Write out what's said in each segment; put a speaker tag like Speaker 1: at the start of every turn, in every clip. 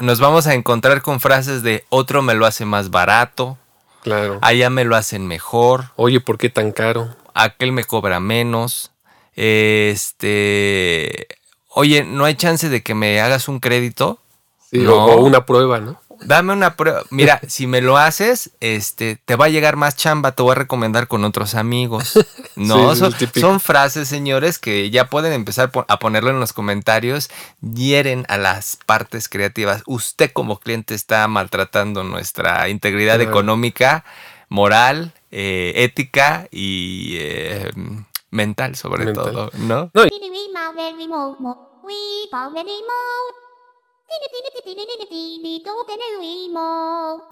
Speaker 1: Nos vamos a encontrar con frases de otro me lo hace más barato,
Speaker 2: Claro.
Speaker 1: allá me lo hacen mejor,
Speaker 2: Oye, ¿por qué tan caro?
Speaker 1: aquel me cobra menos. Este, oye, no hay chance de que me hagas un crédito.
Speaker 2: Sí,
Speaker 1: No.
Speaker 2: o, o una prueba, ¿no?
Speaker 1: Dame una prueba. Mira, si me lo haces, este, te va a llegar más chamba, te voy a recomendar con otros amigos. No,
Speaker 2: Sí,
Speaker 1: son, son frases, señores, que ya pueden empezar a ponerlo en los comentarios. Hieren a las partes creativas. Usted como cliente está maltratando nuestra integridad
Speaker 2: Claro.
Speaker 1: económica, moral, eh, ética y eh, mental, sobre
Speaker 2: Mental.
Speaker 1: todo, ¿no?
Speaker 3: Tini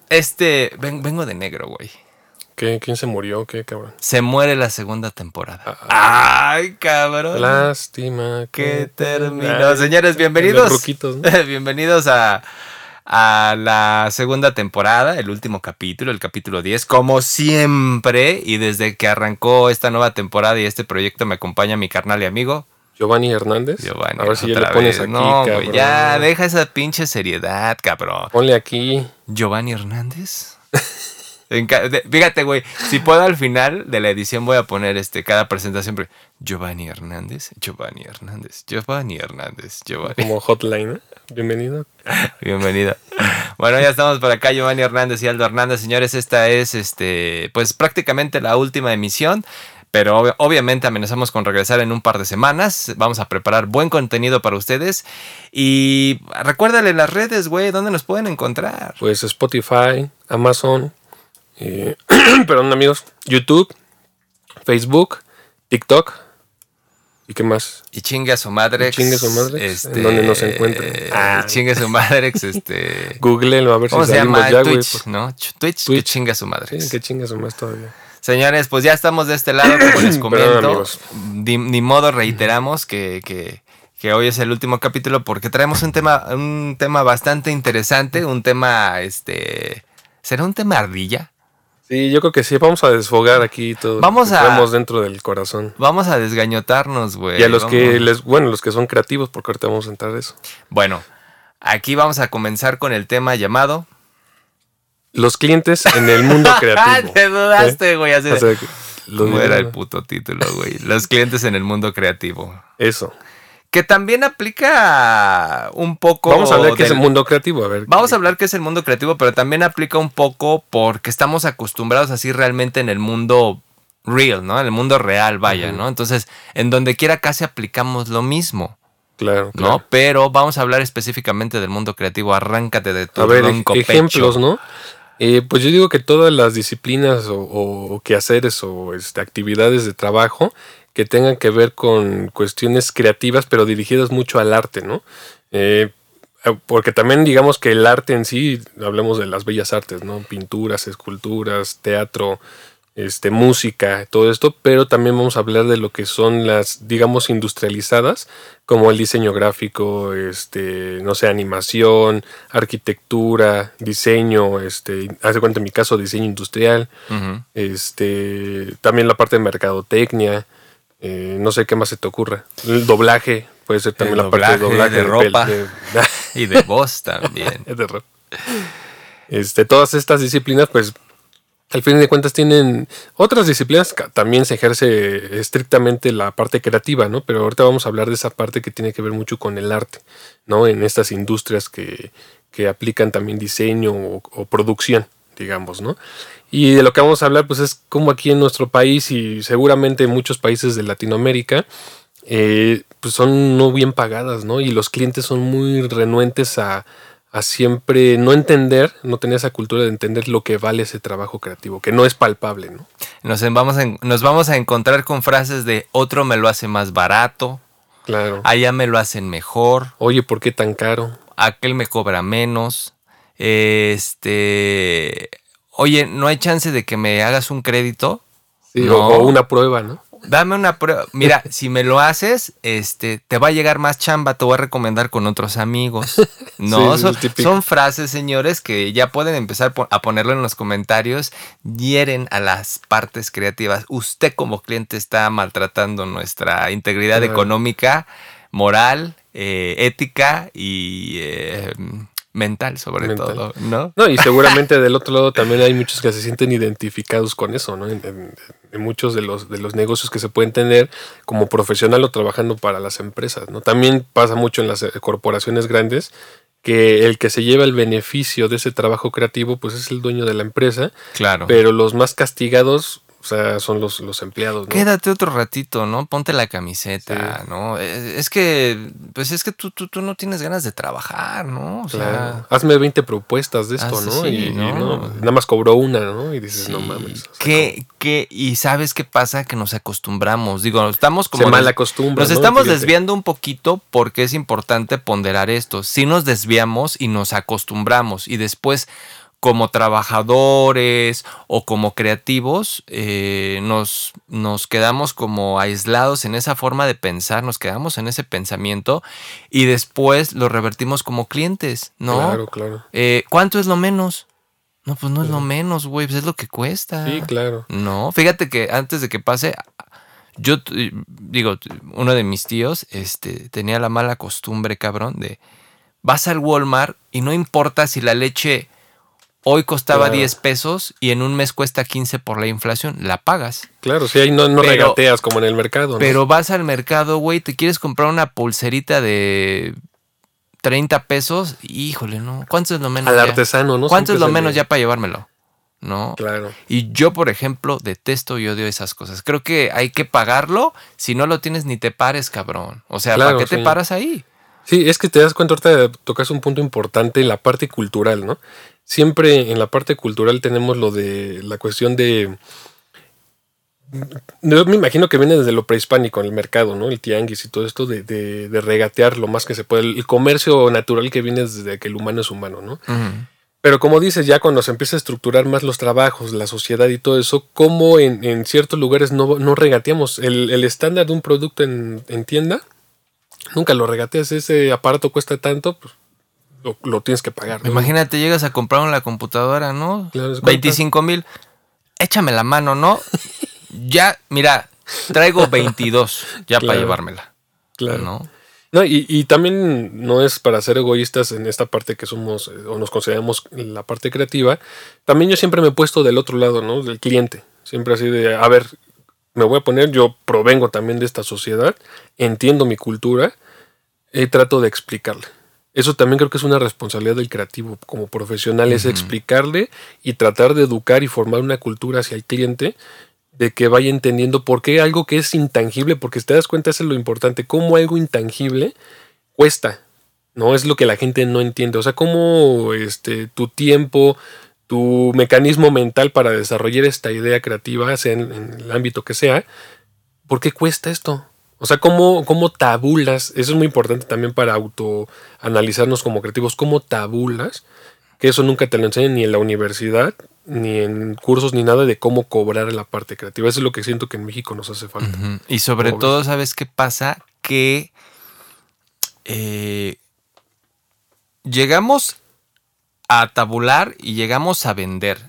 Speaker 1: Este, ven- vengo de negro, güey.
Speaker 2: ¿Qué? ¿Quién se murió? ¿Qué, cabrón?
Speaker 1: Se muere la segunda temporada.
Speaker 2: Ah.
Speaker 1: Ay, cabrón.
Speaker 2: Lástima
Speaker 1: que terminó.
Speaker 2: Ay,
Speaker 1: Señores, bienvenidos.
Speaker 2: ruquitos, ¿no?
Speaker 1: bienvenidos a, a la segunda temporada, el último capítulo, el capítulo 10. Como siempre, y desde que arrancó esta nueva temporada y este proyecto me acompaña mi carnal y amigo.
Speaker 2: Giovanni Hernández.
Speaker 1: Giovanni.
Speaker 2: A ver si ya le pones
Speaker 1: vez.
Speaker 2: aquí,
Speaker 1: No,
Speaker 2: cabrón.
Speaker 1: ya, deja esa pinche seriedad, cabrón.
Speaker 2: Ponle aquí.
Speaker 1: Giovanni Hernández. Fíjate, güey, si puedo al final de la edición voy a poner este cada presentación siempre Giovanni Hernández, Giovanni Hernández, Giovanni Hernández, Giovanni.
Speaker 2: Como hotline. ¿eh? Bienvenido.
Speaker 1: Bienvenido. Bueno, ya estamos por acá, Giovanni Hernández y Aldo Hernández. Señores, esta es este, pues prácticamente la última emisión. Pero ob- obviamente amenazamos con regresar en un par de semanas. Vamos a preparar buen contenido para ustedes. Y recuérdale las redes, güey, ¿dónde nos pueden encontrar?
Speaker 2: Pues Spotify, Amazon, eh, perdón amigos, YouTube, Facebook, TikTok. ¿Y qué más?
Speaker 1: Y chingue a su madre.
Speaker 2: Chingue a su Madrex, ¿en dónde nos encuentran? Ah.
Speaker 1: Y chingue a su madre, este.
Speaker 2: Google, a ver si
Speaker 1: ¿Cómo se
Speaker 2: salimos
Speaker 1: llama?
Speaker 2: ya.
Speaker 1: Twitch. ¿no? Ch- Twitch, que
Speaker 2: Twitch.
Speaker 1: chingue a su madre.
Speaker 2: Sí, que chingas más todavía.
Speaker 1: Señores, pues ya estamos de este lado, como les comento. Ni, ni modo reiteramos que, que- que hoy es el último capítulo porque traemos un tema, un tema bastante interesante, un tema, este. ¿Será un tema ardilla?
Speaker 2: Sí, yo creo que sí. Vamos a desfogar aquí todo.
Speaker 1: Vamos
Speaker 2: lo que
Speaker 1: a-
Speaker 2: dentro del corazón.
Speaker 1: Vamos a desgañotarnos, güey.
Speaker 2: y a los que les, bueno, los que son creativos, porque ahorita vamos a entrar a eso.
Speaker 1: Bueno, aquí vamos a comenzar con el tema llamado.
Speaker 2: Los clientes en el mundo creativo.
Speaker 1: Te dudaste, güey. así de-
Speaker 2: O sea, que- lo
Speaker 1: ¿Cómo era el puto título, güey? Los clientes en el mundo creativo.
Speaker 2: Eso.
Speaker 1: Que también aplica un poco.
Speaker 2: Vamos a hablar qué es el
Speaker 1: del-
Speaker 2: mundo creativo. A ver.
Speaker 1: Vamos a hablar qué es el mundo creativo, pero también aplica un poco porque estamos acostumbrados así realmente en el mundo real, ¿no? En el mundo real, vaya. ¿no? Entonces, en donde quiera casi aplicamos lo mismo,
Speaker 2: Claro,
Speaker 1: ¿no?
Speaker 2: claro.
Speaker 1: Pero vamos a hablar específicamente del mundo creativo. Arráncate de tu
Speaker 2: A ver, ej-
Speaker 1: ronco
Speaker 2: ejemplos,
Speaker 1: pecho.
Speaker 2: ¿no? Eh, pues yo digo que todas las disciplinas o, quehaceres o este, actividades de trabajo que tengan que ver con cuestiones creativas, pero dirigidas mucho al arte, ¿no? Eh, eh, porque también digamos que el arte en sí, hablemos de las bellas artes, ¿no? Pinturas, esculturas, teatro, este, música, todo esto, pero también vamos a hablar de lo que son las, digamos, industrializadas, como el diseño gráfico, este, no sé, animación, arquitectura, diseño, este, hace cuenta en mi caso, diseño industrial, este, también la parte de mercadotecnia, eh, no sé qué más se te ocurra. El doblaje, puede ser también
Speaker 1: El
Speaker 2: la parte de
Speaker 1: doblaje de ropa.
Speaker 2: de-
Speaker 1: Y de voz también.
Speaker 2: de rap. Este, todas estas disciplinas, pues, al fin de cuentas tienen otras disciplinas, también se ejerce estrictamente la parte creativa, ¿no? Pero ahorita vamos a hablar de esa parte que tiene que ver mucho con el arte, ¿no? En estas industrias que, que aplican también diseño o, o producción, digamos, ¿no? Y de lo que vamos a hablar, pues, es como aquí en nuestro país y seguramente en muchos países de Latinoamérica, eh, pues son no bien pagadas, ¿no? Y los clientes son muy renuentes a, a siempre no entender, no tener esa cultura de entender lo que vale ese trabajo creativo, que no es palpable, ¿no?
Speaker 1: Nos, vamos a, nos vamos a encontrar con frases de otro me lo hace más barato,
Speaker 2: Claro.
Speaker 1: allá me lo hacen mejor,
Speaker 2: Oye, ¿por qué tan caro?
Speaker 1: aquel me cobra menos. Este, oye, no hay chance de que me hagas un crédito.
Speaker 2: Sí,
Speaker 1: No.
Speaker 2: o, o una prueba, ¿no?
Speaker 1: Dame una prueba. Mira, si me lo haces, este, te va a llegar más chamba, te voy a recomendar con otros amigos. No,
Speaker 2: Sí,
Speaker 1: son, frases, señores, que ya pueden empezar a ponerlo en los comentarios. Hieren a las partes creativas. Usted como cliente está maltratando nuestra integridad
Speaker 2: Claro.
Speaker 1: económica, moral, eh, ética y eh, mental sobre
Speaker 2: Mental.
Speaker 1: todo, ¿no?
Speaker 2: No, y seguramente del otro lado también hay muchos que se sienten identificados con eso, ¿no? En, en- en muchos de los, de los negocios que se pueden tener como profesional o trabajando para las empresas, ¿no? También pasa mucho en las eh, corporaciones grandes que el que se lleva el beneficio de ese trabajo creativo, pues es el dueño de la empresa,
Speaker 1: Claro.
Speaker 2: pero los más castigados, o sea, son los, los empleados, ¿no?
Speaker 1: Quédate otro ratito, ¿no? Ponte la camiseta,
Speaker 2: Sí.
Speaker 1: ¿no? Es, es que, pues es que tú, tú, tú no tienes ganas de trabajar, ¿no? O sea,
Speaker 2: Claro. Hazme 20 propuestas de esto,
Speaker 1: Ah,
Speaker 2: ¿no?
Speaker 1: sí,
Speaker 2: y, y
Speaker 1: ¿no?
Speaker 2: no, nada más cobró una, ¿no? Y dices, no mames. o sea,
Speaker 1: ¿Qué, qué? Y sabes qué pasa? Que nos acostumbramos. Digo, estamos
Speaker 2: como- se mal acostumbra.
Speaker 1: Nos
Speaker 2: ¿no?
Speaker 1: estamos
Speaker 2: Fíjate.
Speaker 1: desviando un poquito porque es importante ponderar esto. Si nos desviamos y nos acostumbramos y después como trabajadores o como creativos eh, nos, nos quedamos como aislados en esa forma de pensar, nos quedamos en ese pensamiento y después lo revertimos como clientes, ¿no?
Speaker 2: Claro, claro.
Speaker 1: Eh, ¿Cuánto es lo menos? No, pues no es lo menos, güey, pues es lo que cuesta.
Speaker 2: Sí, claro.
Speaker 1: No, fíjate que antes de que pase, yo digo, uno de mis tíos este, tenía la mala costumbre, cabrón, de vas al Walmart y no importa si la leche hoy costaba
Speaker 2: Claro.
Speaker 1: 10 pesos y en un mes cuesta 15 por la inflación, la pagas.
Speaker 2: Claro, sí, ahí no, no
Speaker 1: Pero-
Speaker 2: regateas como en el mercado. ¿no?
Speaker 1: Pero vas al mercado, güey, te quieres comprar una pulserita de 30 pesos, híjole, no. ¿Cuánto es lo menos?
Speaker 2: al
Speaker 1: ya?
Speaker 2: artesano, ¿no?
Speaker 1: ¿Cuánto es lo menos ya para llevármelo? ¿No?
Speaker 2: Claro.
Speaker 1: Y yo, por ejemplo, detesto y odio esas cosas. Creo que hay que pagarlo. Si no lo tienes, ni te pares, cabrón. O sea,
Speaker 2: Claro,
Speaker 1: ¿para qué te paras ahí?
Speaker 2: Sí, es que te das cuenta, ahorita tocas un punto importante en la parte cultural, ¿no? Siempre en la parte cultural tenemos lo de la cuestión de... Yo me imagino que viene desde lo prehispánico en el mercado, ¿no? El tianguis y todo esto de, de- de regatear lo más que se puede. El comercio natural que viene desde que el humano es humano, ¿no? Pero como dices, ya cuando se empieza a estructurar más los trabajos, la sociedad y todo eso, como en, en ciertos lugares no, no regateamos el, el estándar de un producto en, en tienda, nunca lo regateas. Ese aparato cuesta tanto, pues lo, lo tienes que pagar. ¿no?
Speaker 1: Imagínate, llegas a comprar una computadora, ¿no?
Speaker 2: Claro, ¿es cuánto?
Speaker 1: 25 mil. Échame la mano, ¿no? ya, mira, traigo 22 ya para llevármela.
Speaker 2: Claro.
Speaker 1: ¿No?
Speaker 2: No, y, y también no es para ser egoístas en esta parte que somos eh, o nos consideramos la parte creativa. También yo siempre me he puesto del otro lado, ¿no? Del cliente. Siempre así de, a ver, me voy a poner, yo provengo también de esta sociedad, entiendo mi cultura y trato de explicarle. Eso también creo que es una responsabilidad del creativo como profesional, es explicarle y tratar de educar y formar una cultura hacia el cliente de que vaya entendiendo por qué algo que es intangible, porque si te das cuenta, eso es lo importante, cómo algo intangible cuesta, ¿no? Es lo que la gente no entiende. O sea, cómo este, tu tiempo, tu mecanismo mental para desarrollar esta idea creativa, sea en, en el ámbito que sea, ¿por qué cuesta esto? O sea, ¿cómo, cómo tabulas? Eso es muy importante también para autoanalizarnos como creativos. ¿Cómo tabulas? Que eso nunca te lo enseñan ni en la universidad, ni en cursos, ni nada de cómo cobrar la parte creativa. Eso es lo que siento que en México nos hace falta.
Speaker 1: Y sobre todo, ¿sabes qué pasa? Que eh, llegamos a tabular y llegamos a vender,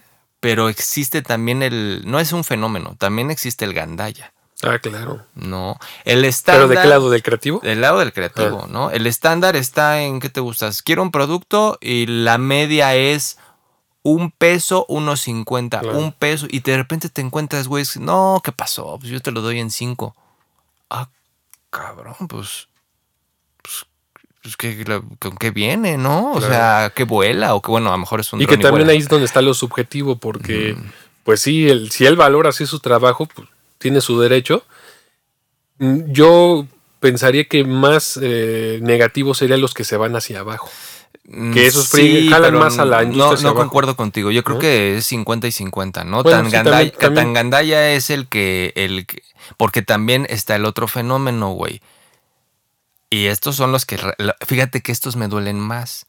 Speaker 1: pero existe también el, no es un fenómeno, también existe el gandaya,
Speaker 2: Ah, claro.
Speaker 1: ¿no? El estándar...
Speaker 2: ¿Pero de qué lado? ¿Del creativo?
Speaker 1: Del lado del creativo,
Speaker 2: Ah.
Speaker 1: ¿no? El estándar está en, ¿qué te gustas? Quiero un producto y la media es un peso, unos cincuenta,
Speaker 2: Claro.
Speaker 1: un peso, y de repente te encuentras, güey, no, ¿qué pasó? Pues yo te lo doy en cinco. Ah, cabrón, pues, pues, pues, ¿qué- la- ¿con qué viene, no? O
Speaker 2: Claro.
Speaker 1: sea, ¿qué vuela? O que bueno, a lo mejor es un
Speaker 2: Y que también
Speaker 1: vuela.
Speaker 2: ahí es donde está lo subjetivo, porque, pues sí, el, si él valora así su trabajo, pues tiene su derecho. Mm, Yo pensaría que más eh, negativos serían los que se van hacia abajo.
Speaker 1: Mm,
Speaker 2: que esos free- jalan más a la industria
Speaker 1: No, no
Speaker 2: abajo.
Speaker 1: concuerdo contigo. Yo creo que es 50 y 50, ¿no?
Speaker 2: Bueno,
Speaker 1: tan,
Speaker 2: sí,
Speaker 1: gandaya,
Speaker 2: también- también.
Speaker 1: tan gandaya es el que, el que- Porque también está el otro fenómeno, güey. Y estos son los que... Fíjate que estos me duelen más.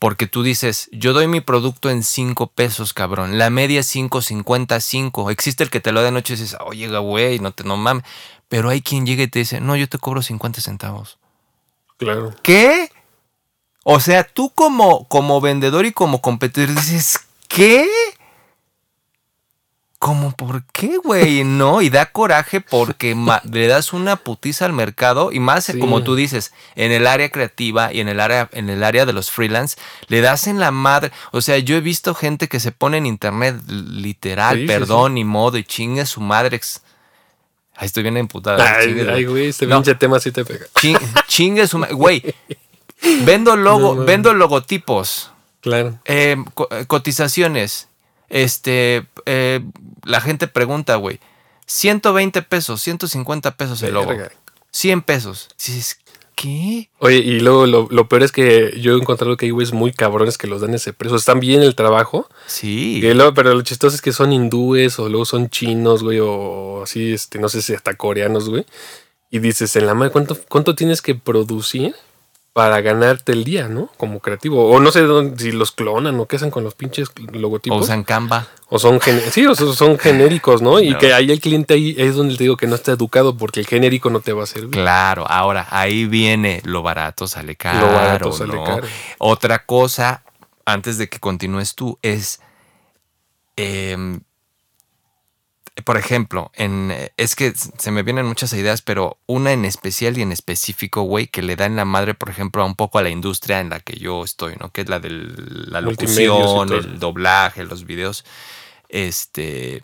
Speaker 1: Porque tú dices, yo doy mi producto en 5 pesos, cabrón. La media es 5.50, 5. Existe el que te lo da de noche y dices, oye, güey, no te no mames. Pero hay quien llega y te dice, no, yo te cobro 50 centavos.
Speaker 2: Claro.
Speaker 1: ¿Qué? O sea, tú como, como vendedor y como competidor dices, ¿qué? ¿Cómo por qué, güey? No, y da coraje porque le das una putiza al mercado y más
Speaker 2: Sí.
Speaker 1: como tú dices, en el área creativa y en el área en el área de los freelance, le das en la madre. O sea, yo he visto gente que se pone en internet literal,
Speaker 2: Sí, sí,
Speaker 1: perdón y modo y chingue su madre. Ahí estoy bien emputada.
Speaker 2: Ay,
Speaker 1: chingue-
Speaker 2: ay, güey, este
Speaker 1: No.
Speaker 2: pinche tema sí te pega.
Speaker 1: Chin- chingue su madre. Güey, vendo logo,
Speaker 2: No,
Speaker 1: vendo logotipos.
Speaker 2: Claro.
Speaker 1: Eh, eh, cotizaciones. Este, eh, la gente pregunta, güey. 120 pesos, 150 pesos el logo.
Speaker 2: Verga.
Speaker 1: 100 pesos. Dices, ¿qué?
Speaker 2: Oye, y luego lo, lo peor es que yo he encontrado que hay güeyes muy cabrones que los dan ese precio. Están bien el trabajo.
Speaker 1: Sí.
Speaker 2: Luego, pero lo chistoso es que son hindúes o luego son chinos, güey, o así, este, no sé si hasta coreanos, güey. Y dices, en la madre, ¿cuánto, ¿cuánto tienes que producir para ganarte el día, no? Como creativo. O no sé dónde- si los clonan o qué hacen con los pinches
Speaker 1: O
Speaker 2: logotipos.
Speaker 1: usan Canva.
Speaker 2: O son, gen- sí, o son, genéricos, ¿no? Y
Speaker 1: No.
Speaker 2: que ahí el cliente ahí es donde te digo que no está educado porque el genérico no te va a servir.
Speaker 1: Claro, ahora ahí viene lo barato sale caro.
Speaker 2: Lo barato sale
Speaker 1: ¿no?
Speaker 2: caro.
Speaker 1: Otra cosa, antes de que continúes tú, es. em, por ejemplo, en, eh, es que se me vienen muchas ideas, pero una en especial y en específico, güey, que le da en la madre, por ejemplo, a un poco a la industria en la que yo estoy, ¿no? Que es la de la locución, el doblaje, los videos. Este.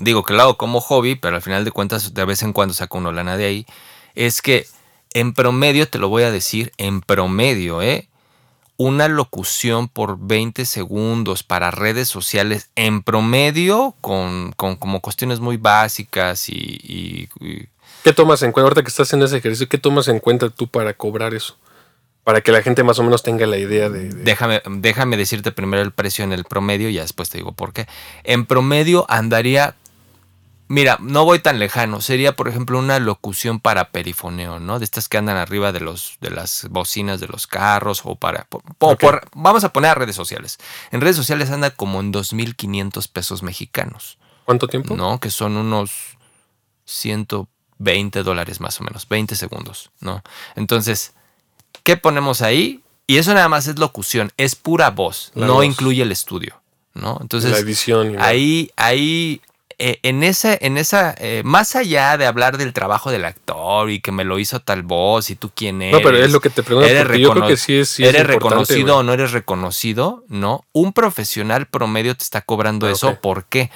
Speaker 1: Digo que lo hago como hobby, pero al final de cuentas, de vez en cuando saco una lana de ahí. Es que en promedio, te lo voy a decir, en promedio, ¿eh? Una locución por 20 segundos para redes sociales en promedio con, con como cuestiones muy básicas y, y- y-
Speaker 2: ¿Qué tomas en cuenta? Ahorita que estás haciendo ese ejercicio, ¿qué tomas en cuenta tú para cobrar eso? Para que la gente más o menos tenga la idea de... de-
Speaker 1: déjame, déjame decirte primero el precio en el promedio y ya después te digo por qué. En promedio andaría, mira, no voy tan lejano, sería por ejemplo una locución para perifoneo, ¿no? De estas que andan arriba de los de las bocinas de los carros o para por- vamos a poner a redes sociales. En redes sociales anda como en 2500 pesos mexicanos.
Speaker 2: ¿Cuánto tiempo?
Speaker 1: ¿no? Que son unos 120 dólares más o menos, 20 segundos, ¿no? Entonces, ¿qué ponemos ahí? Y eso nada más es locución, es pura voz,
Speaker 2: La
Speaker 1: no
Speaker 2: voz.
Speaker 1: incluye el estudio, ¿no? Entonces,
Speaker 2: la edición.
Speaker 1: ahí, ahí, eh, en esa, en esa, eh, más allá de hablar del trabajo del actor y que me lo hizo tal voz y tú quién eres.
Speaker 2: No, pero es lo que te pregunto,
Speaker 1: eres
Speaker 2: yo creo que sí es, sí es
Speaker 1: ¿Eres reconocido o no eres reconocido? No. Un profesional promedio te está cobrando
Speaker 2: Ah,
Speaker 1: eso. ¿Por qué?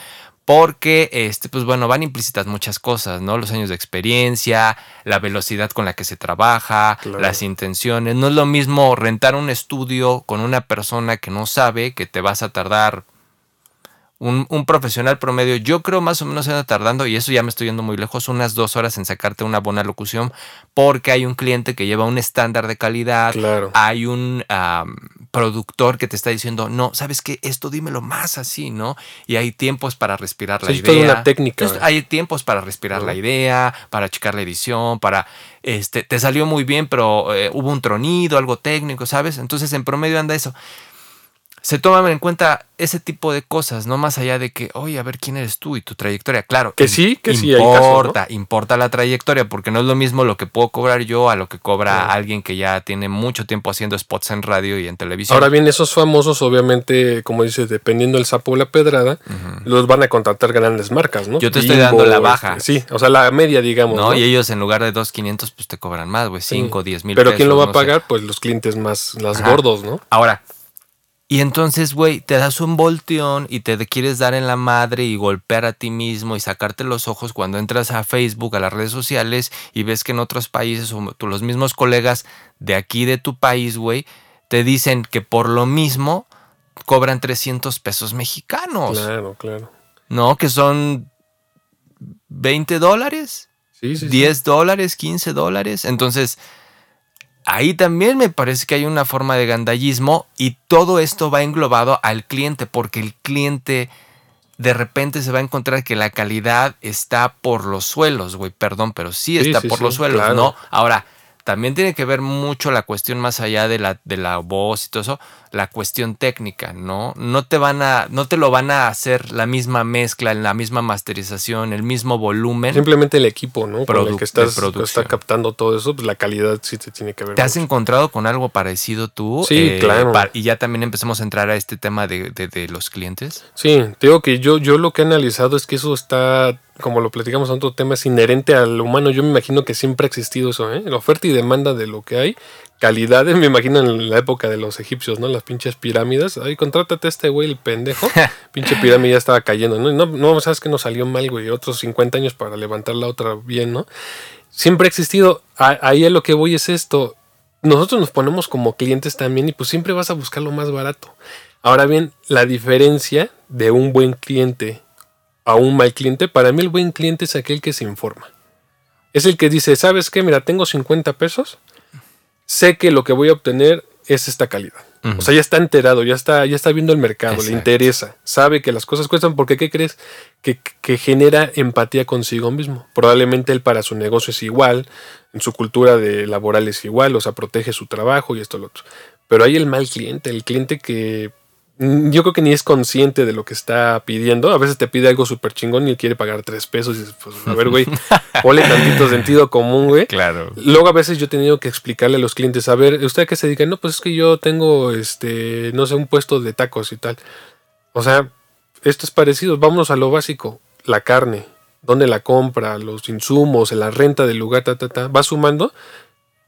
Speaker 1: Porque, este, pues bueno, van implícitas muchas cosas, ¿no? Los años de experiencia, la velocidad con la que se trabaja,
Speaker 2: Claro.
Speaker 1: las intenciones. No es lo mismo rentar un estudio con una persona que no sabe que te vas a tardar un, un profesional promedio, yo creo más o menos anda tardando, y eso ya me estoy yendo muy lejos, unas dos horas en sacarte una buena locución, porque hay un cliente que lleva un estándar de calidad,
Speaker 2: Claro.
Speaker 1: hay un productor que te está diciendo, no, ¿sabes qué? Esto dímelo más así, ¿no? Y hay tiempos para respirar la idea.
Speaker 2: toda una técnica,
Speaker 1: Entonces, hay tiempos para respirar la idea, para checar la edición, para, este, te salió muy bien, pero eh, hubo un tronido, algo técnico, ¿sabes? Entonces, en promedio anda eso se toman en cuenta ese tipo de cosas, no más allá de que, oye, a ver quién eres tú y tu trayectoria. Claro,
Speaker 2: Que sí, que sí hay casos, ¿no?
Speaker 1: importa, importa la trayectoria, porque no es lo mismo lo que puedo cobrar yo a lo que cobra alguien que ya tiene mucho tiempo haciendo spots en radio y en televisión.
Speaker 2: Ahora bien, esos famosos, obviamente, como dices, dependiendo del sapo o la pedrada, los van a contratar grandes marcas, ¿no?
Speaker 1: Yo te estoy dando la baja.
Speaker 2: este, sí, o sea, la media, digamos.
Speaker 1: ¿no?
Speaker 2: ¿no?
Speaker 1: Y ellos en lugar de 2.500, pues te cobran más, güey,
Speaker 2: Sí.
Speaker 1: 5, 10 mil
Speaker 2: Pero ¿quién lo va a
Speaker 1: sé.
Speaker 2: pagar? Pues los clientes más, más
Speaker 1: Ajá.
Speaker 2: gordos, ¿no?
Speaker 1: Ahora, y entonces, güey, te das un volteón y te quieres dar en la madre y golpear a ti mismo y sacarte los ojos cuando entras a Facebook, a las redes sociales y ves que en otros países o los mismos colegas de aquí de tu país, güey, te dicen que por lo mismo cobran 300 pesos mexicanos,
Speaker 2: Claro, claro.
Speaker 1: ¿no? Que son 20 dólares.
Speaker 2: Sí, sí, sí.
Speaker 1: 10 dólares, 15 dólares. Entonces, ahí también me parece que hay una forma de gandallismo y todo esto va englobado al cliente porque el cliente de repente se va a encontrar que la calidad está por los suelos, güey, perdón, pero sí está
Speaker 2: sí,
Speaker 1: por
Speaker 2: sí,
Speaker 1: los suelos,
Speaker 2: claro.
Speaker 1: ¿no? Ahora, también tiene que ver mucho la cuestión más allá de la, de la voz y todo eso, la cuestión técnica, ¿no? No te van a, no te lo van a hacer la misma mezcla, la misma masterización, el mismo volumen.
Speaker 2: Simplemente el equipo, ¿no? Con el que estás, está captando todo eso, pues la calidad sí te tiene que ver.
Speaker 1: ¿Te has encontrado con algo parecido tú?
Speaker 2: Sí, claro.
Speaker 1: pa- Y ya también empezamos a entrar a este tema de, de- de los clientes.
Speaker 2: Sí, te digo que yo, yo lo que he analizado es que eso está, como lo platicamos en otro tema, es inherente al humano. Yo me imagino que siempre ha existido eso, ¿eh? La oferta y demanda de lo que hay. Calidades, me imagino en la época de los egipcios, ¿no? Las pinches pirámides. Ay, contrátate a este güey, el pendejo. Pinche pirámide ya estaba cayendo, ¿no? No, no, sabes que nos salió mal, güey. Otros 50 años para levantar la otra bien, ¿no? Siempre ha existido. A- ahí a lo que voy es esto. Nosotros nos ponemos como clientes también y pues siempre vas a buscar lo más barato. Ahora bien, la diferencia de un buen cliente a un mal cliente, para mí el buen cliente es aquel que se informa. Es el que dice, ¿sabes qué? Mira, tengo 50 pesos, sé que lo que voy a obtener es esta calidad. O sea, ya está enterado, ya está, ya está viendo el mercado, le interesa, sabe que las cosas cuestan porque, ¿qué crees? Que, que genera empatía consigo mismo. Probablemente él para su negocio es igual, en su cultura de laboral es igual, o sea, protege su trabajo y esto lo otro. Pero hay el mal cliente, el cliente que yo creo que ni es consciente de lo que está pidiendo. A veces te pide algo súper chingón y quiere pagar tres pesos y dices, pues a ver, güey, ponle tantito sentido común, güey.
Speaker 1: Claro.
Speaker 2: Luego a veces yo he tenido que explicarle a los clientes, a ver, ¿usted a qué se dedica? No, pues es que yo tengo, este, no sé, un puesto de tacos y tal. O sea, esto es parecido, vámonos a lo básico, la carne, dónde la compra, los insumos, la renta del lugar, ta, ta, ta, va sumando.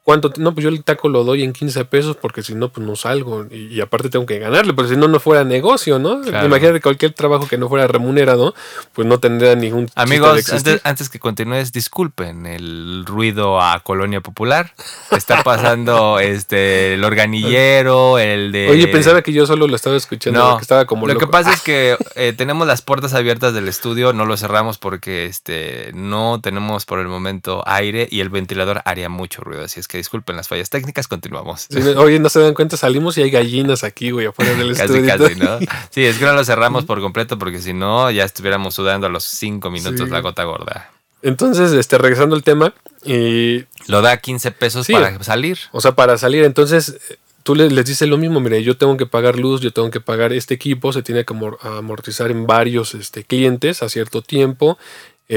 Speaker 2: ¿Cuánto? No, pues yo el taco lo doy en 15 pesos porque si no, pues no salgo. Y, y aparte tengo que ganarle, porque si no, no fuera negocio, ¿no?
Speaker 1: Claro.
Speaker 2: Imagínate cualquier trabajo que no fuera remunerado, pues no tendría ningún de
Speaker 1: Amigos,
Speaker 2: existir.
Speaker 1: antes, antes que continúes, disculpen el ruido a Colonia Popular. Está pasando este el organillero, el de.
Speaker 2: Oye, pensaba que yo solo lo estaba escuchando,
Speaker 1: No,
Speaker 2: que estaba como
Speaker 1: lo
Speaker 2: loco.
Speaker 1: que pasa es que eh, tenemos las puertas abiertas del estudio, no lo cerramos porque este no tenemos por el momento aire y el ventilador haría mucho ruido, así es que disculpen las fallas técnicas, continuamos.
Speaker 2: Sí, Oye, no se dan cuenta, salimos y hay gallinas aquí, güey, afuera del
Speaker 1: Casi,
Speaker 2: estudio.
Speaker 1: casi, ¿no? Sí, es que no lo cerramos por completo porque si no ya estuviéramos sudando a los cinco minutos
Speaker 2: Sí.
Speaker 1: la gota gorda.
Speaker 2: Entonces, este, regresando al tema, y,
Speaker 1: Lo da 15 pesos
Speaker 2: Sí.
Speaker 1: para salir.
Speaker 2: o sea, para salir, entonces, eh, tú le- les dices lo mismo, mire, yo tengo que pagar luz, yo tengo que pagar este equipo, se tiene que amor- amortizar en varios este, clientes a cierto tiempo,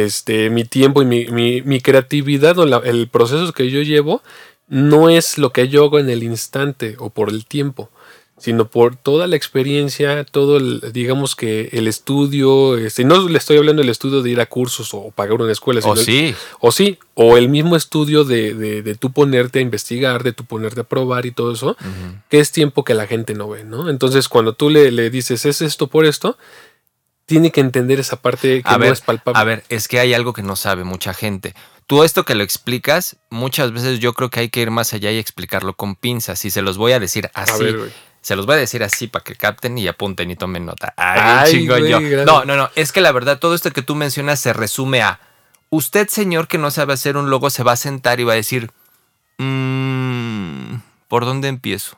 Speaker 2: este, mi tiempo y mi, mi- mi creatividad o la- el proceso que yo llevo no es lo que yo hago en el instante o por el tiempo, sino por toda la experiencia, todo el, digamos que el estudio, este, no le estoy hablando del estudio de ir a cursos o pagar una escuela,
Speaker 1: O
Speaker 2: sino-
Speaker 1: sí,
Speaker 2: o sí, o el mismo estudio de, de, de tú ponerte a investigar, de tú ponerte a probar y todo eso, que es tiempo que la gente no ve, ¿no? Entonces, cuando tú le, le dices, es esto por esto, tiene que entender esa parte que
Speaker 1: a
Speaker 2: no
Speaker 1: ver,
Speaker 2: es palpable.
Speaker 1: a ver, es que hay algo que no sabe mucha gente. Tú esto que lo explicas, muchas veces yo creo que hay que ir más allá y explicarlo con pinzas. Y se los voy a decir
Speaker 2: A
Speaker 1: así.
Speaker 2: ver, güey.
Speaker 1: Se los voy a decir así para que capten y apunten y tomen nota. Ay,
Speaker 2: Ay,
Speaker 1: chingón
Speaker 2: güey,
Speaker 1: yo. No, no, no. Es que la verdad, todo esto que tú mencionas se resume a. Usted, señor, que no sabe hacer un logo, se va a sentar y va a decir. "Mm, ¿Por dónde empiezo?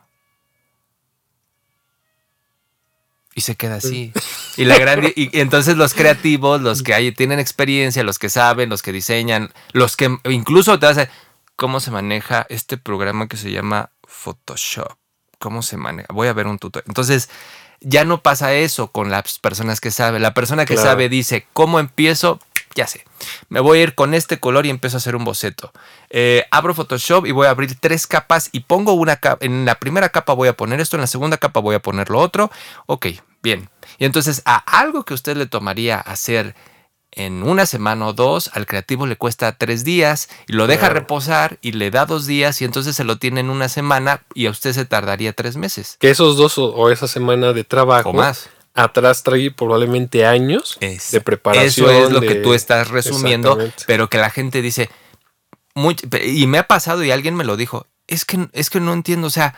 Speaker 1: Y se queda así. Y la gran y, entonces los creativos, los que hay, tienen experiencia, los que saben, los que diseñan, los que incluso te hacen cómo se maneja este programa que se llama Photoshop. ¿Cómo se maneja? Voy a ver un tutorial. Entonces, ya no pasa eso con las personas que saben. La persona que
Speaker 2: Claro.
Speaker 1: sabe dice, ¿cómo empiezo? Ya sé. Me voy a ir con este color y empiezo a hacer un boceto. Eh, abro Photoshop y voy a abrir tres capas y pongo una capa. En la primera capa voy a poner esto, en la segunda capa voy a poner lo otro. Ok, bien. Y entonces a algo que usted le tomaría hacer en una semana o dos, al creativo le cuesta tres días y lo deja
Speaker 2: Claro.
Speaker 1: reposar y le da dos días y entonces se lo tiene en una semana y a usted se tardaría tres meses
Speaker 2: Que esos dos o, o esa semana de trabajo
Speaker 1: o más.
Speaker 2: Atrás trae probablemente años
Speaker 1: Es-
Speaker 2: de preparación.
Speaker 1: Eso es lo que tú estás resumiendo, pero que la gente dice, muy- y me ha pasado y alguien me lo dijo, es que, es que no entiendo, o sea,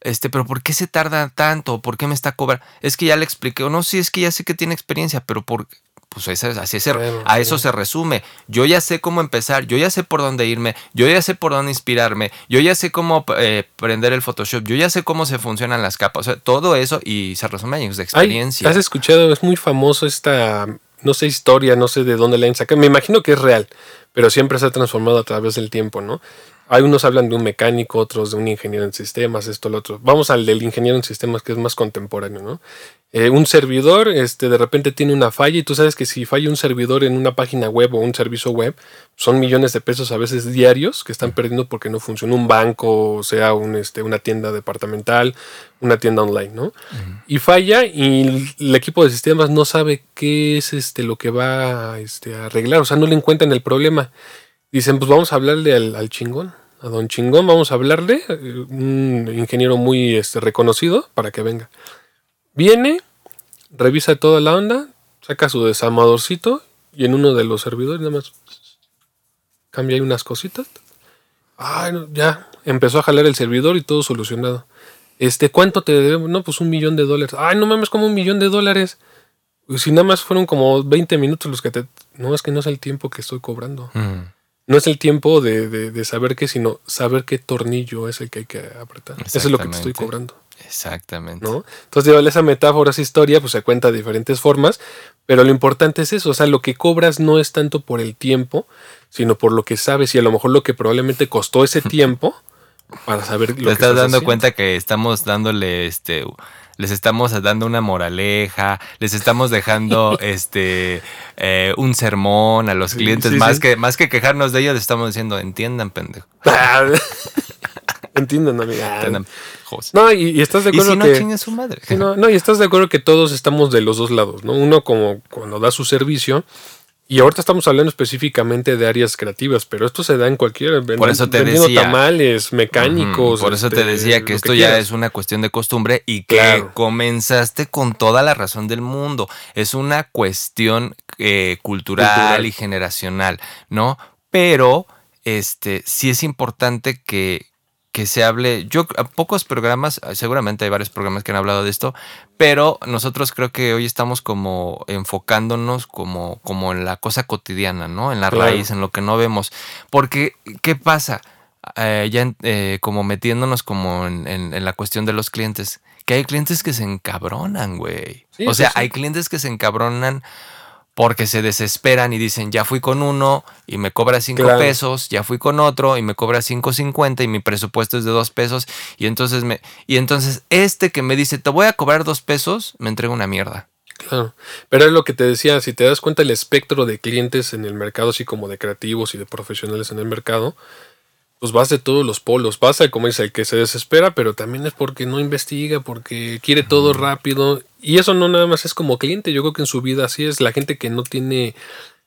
Speaker 1: este, pero ¿por qué se tarda tanto? ¿Por qué me está cobrando? Es que ya le expliqué, o no, sí, es que ya sé que tiene experiencia, pero por pues ese- así
Speaker 2: Bueno,
Speaker 1: a eso se resume. Yo ya sé cómo empezar, yo ya sé por dónde irme, yo ya sé por dónde inspirarme, yo ya sé cómo eh, prender el Photoshop, yo ya sé cómo se funcionan las capas, o sea, todo eso y se resume años de
Speaker 2: Ay,
Speaker 1: experiencia.
Speaker 2: ¿Has escuchado? Es muy famoso esta, no sé, historia, no sé de dónde la han sacado. Me imagino que es real, pero siempre se ha transformado a través del tiempo, ¿no? Hay unos hablan de un mecánico, otros de un ingeniero en sistemas, esto, lo otro. Vamos al del ingeniero en sistemas, que es más contemporáneo, ¿no? Eh, un servidor, este, de repente tiene una falla y tú sabes que si falla un servidor en una página web o un servicio web, son millones de pesos a veces diarios que están perdiendo porque no funciona un banco, o sea, un, este, una tienda departamental, una tienda online, ¿no? Y falla y el equipo de sistemas no sabe qué es este, lo que va este, a arreglar, o sea, no le encuentran el problema. Dicen, pues vamos a hablarle al, chingón, a don chingón, vamos a hablarle, eh, un ingeniero muy este, reconocido para que venga. Viene, revisa toda la onda, saca su desamadorcito y en uno de los servidores nada más cambia ahí unas cositas. Ay, ya, empezó a jalar el servidor y todo solucionado. Este, ¿cuánto te debemos? No, pues un millón de dólares. Ay, no mames, como un millón de dólares. Si nada más fueron como 20 minutos los que te... No, es que no es el tiempo que estoy cobrando.
Speaker 1: Mm,
Speaker 2: No es el tiempo de, de- de saber qué, sino saber qué tornillo es el que hay que apretar. Eso es lo que te estoy cobrando.
Speaker 1: Exactamente.
Speaker 2: ¿no? Entonces, digo, esa metáfora, esa historia, pues se cuenta de diferentes formas, pero lo importante es eso, o sea, lo que cobras no es tanto por el tiempo, sino por lo que sabes y a lo mejor lo que probablemente costó ese tiempo para saber lo
Speaker 1: Te
Speaker 2: que
Speaker 1: estás dando
Speaker 2: haciendo.
Speaker 1: cuenta que estamos dándole este les estamos dando una moraleja, les estamos dejando este eh, un sermón a los clientes,
Speaker 2: sí,
Speaker 1: más
Speaker 2: sí.
Speaker 1: que más que quejarnos de ellos, les estamos diciendo, entiendan, pendejo.
Speaker 2: Entienden, amiga.
Speaker 1: Entiendan.
Speaker 2: No, y, y estás de
Speaker 1: y
Speaker 2: acuerdo
Speaker 1: si no,
Speaker 2: que...
Speaker 1: su madre.
Speaker 2: No, no, y estás de acuerdo que todos estamos de los dos lados, ¿no? Uno como cuando da su servicio, y ahorita estamos hablando específicamente de áreas creativas, pero esto se da en cualquier
Speaker 1: Por eso te decía.
Speaker 2: tamales, mecánicos.
Speaker 1: Por eso te
Speaker 2: este,
Speaker 1: decía que esto ya es una cuestión de costumbre y que
Speaker 2: Claro.
Speaker 1: comenzaste con toda la razón del mundo. Es una cuestión eh, cultural,
Speaker 2: Cultural.
Speaker 1: y generacional, ¿no? Pero este sí es importante que, que se hable. Yo, a pocos programas, seguramente hay varios programas que han hablado de esto, pero nosotros creo que hoy estamos como enfocándonos como, como en la cosa cotidiana, ¿no? En la
Speaker 2: Claro.
Speaker 1: raíz, en lo que no vemos. Porque, ¿qué pasa? Eh, ya eh, como metiéndonos como en, en- en la cuestión de los clientes, que hay clientes que se encabronan, güey.
Speaker 2: Sí,
Speaker 1: o
Speaker 2: sí,
Speaker 1: sea,
Speaker 2: sí.
Speaker 1: hay clientes que se encabronan porque se desesperan y dicen, ya fui con uno y me cobra cinco
Speaker 2: Claro.
Speaker 1: pesos, ya fui con otro y me cobra cinco cincuenta y mi presupuesto es de dos pesos y entonces me y entonces este que me dice te voy a cobrar dos pesos me entrega una mierda.
Speaker 2: Claro. Pero es lo que te decía, si te das cuenta el espectro de clientes en el mercado, así como de creativos y de profesionales en el mercado, pues vas de todos los polos. Vas al, como dice, el que se desespera, pero también es porque no investiga, porque quiere todo rápido. Y eso no nada más es como cliente, yo creo que en su vida así es la gente que no tiene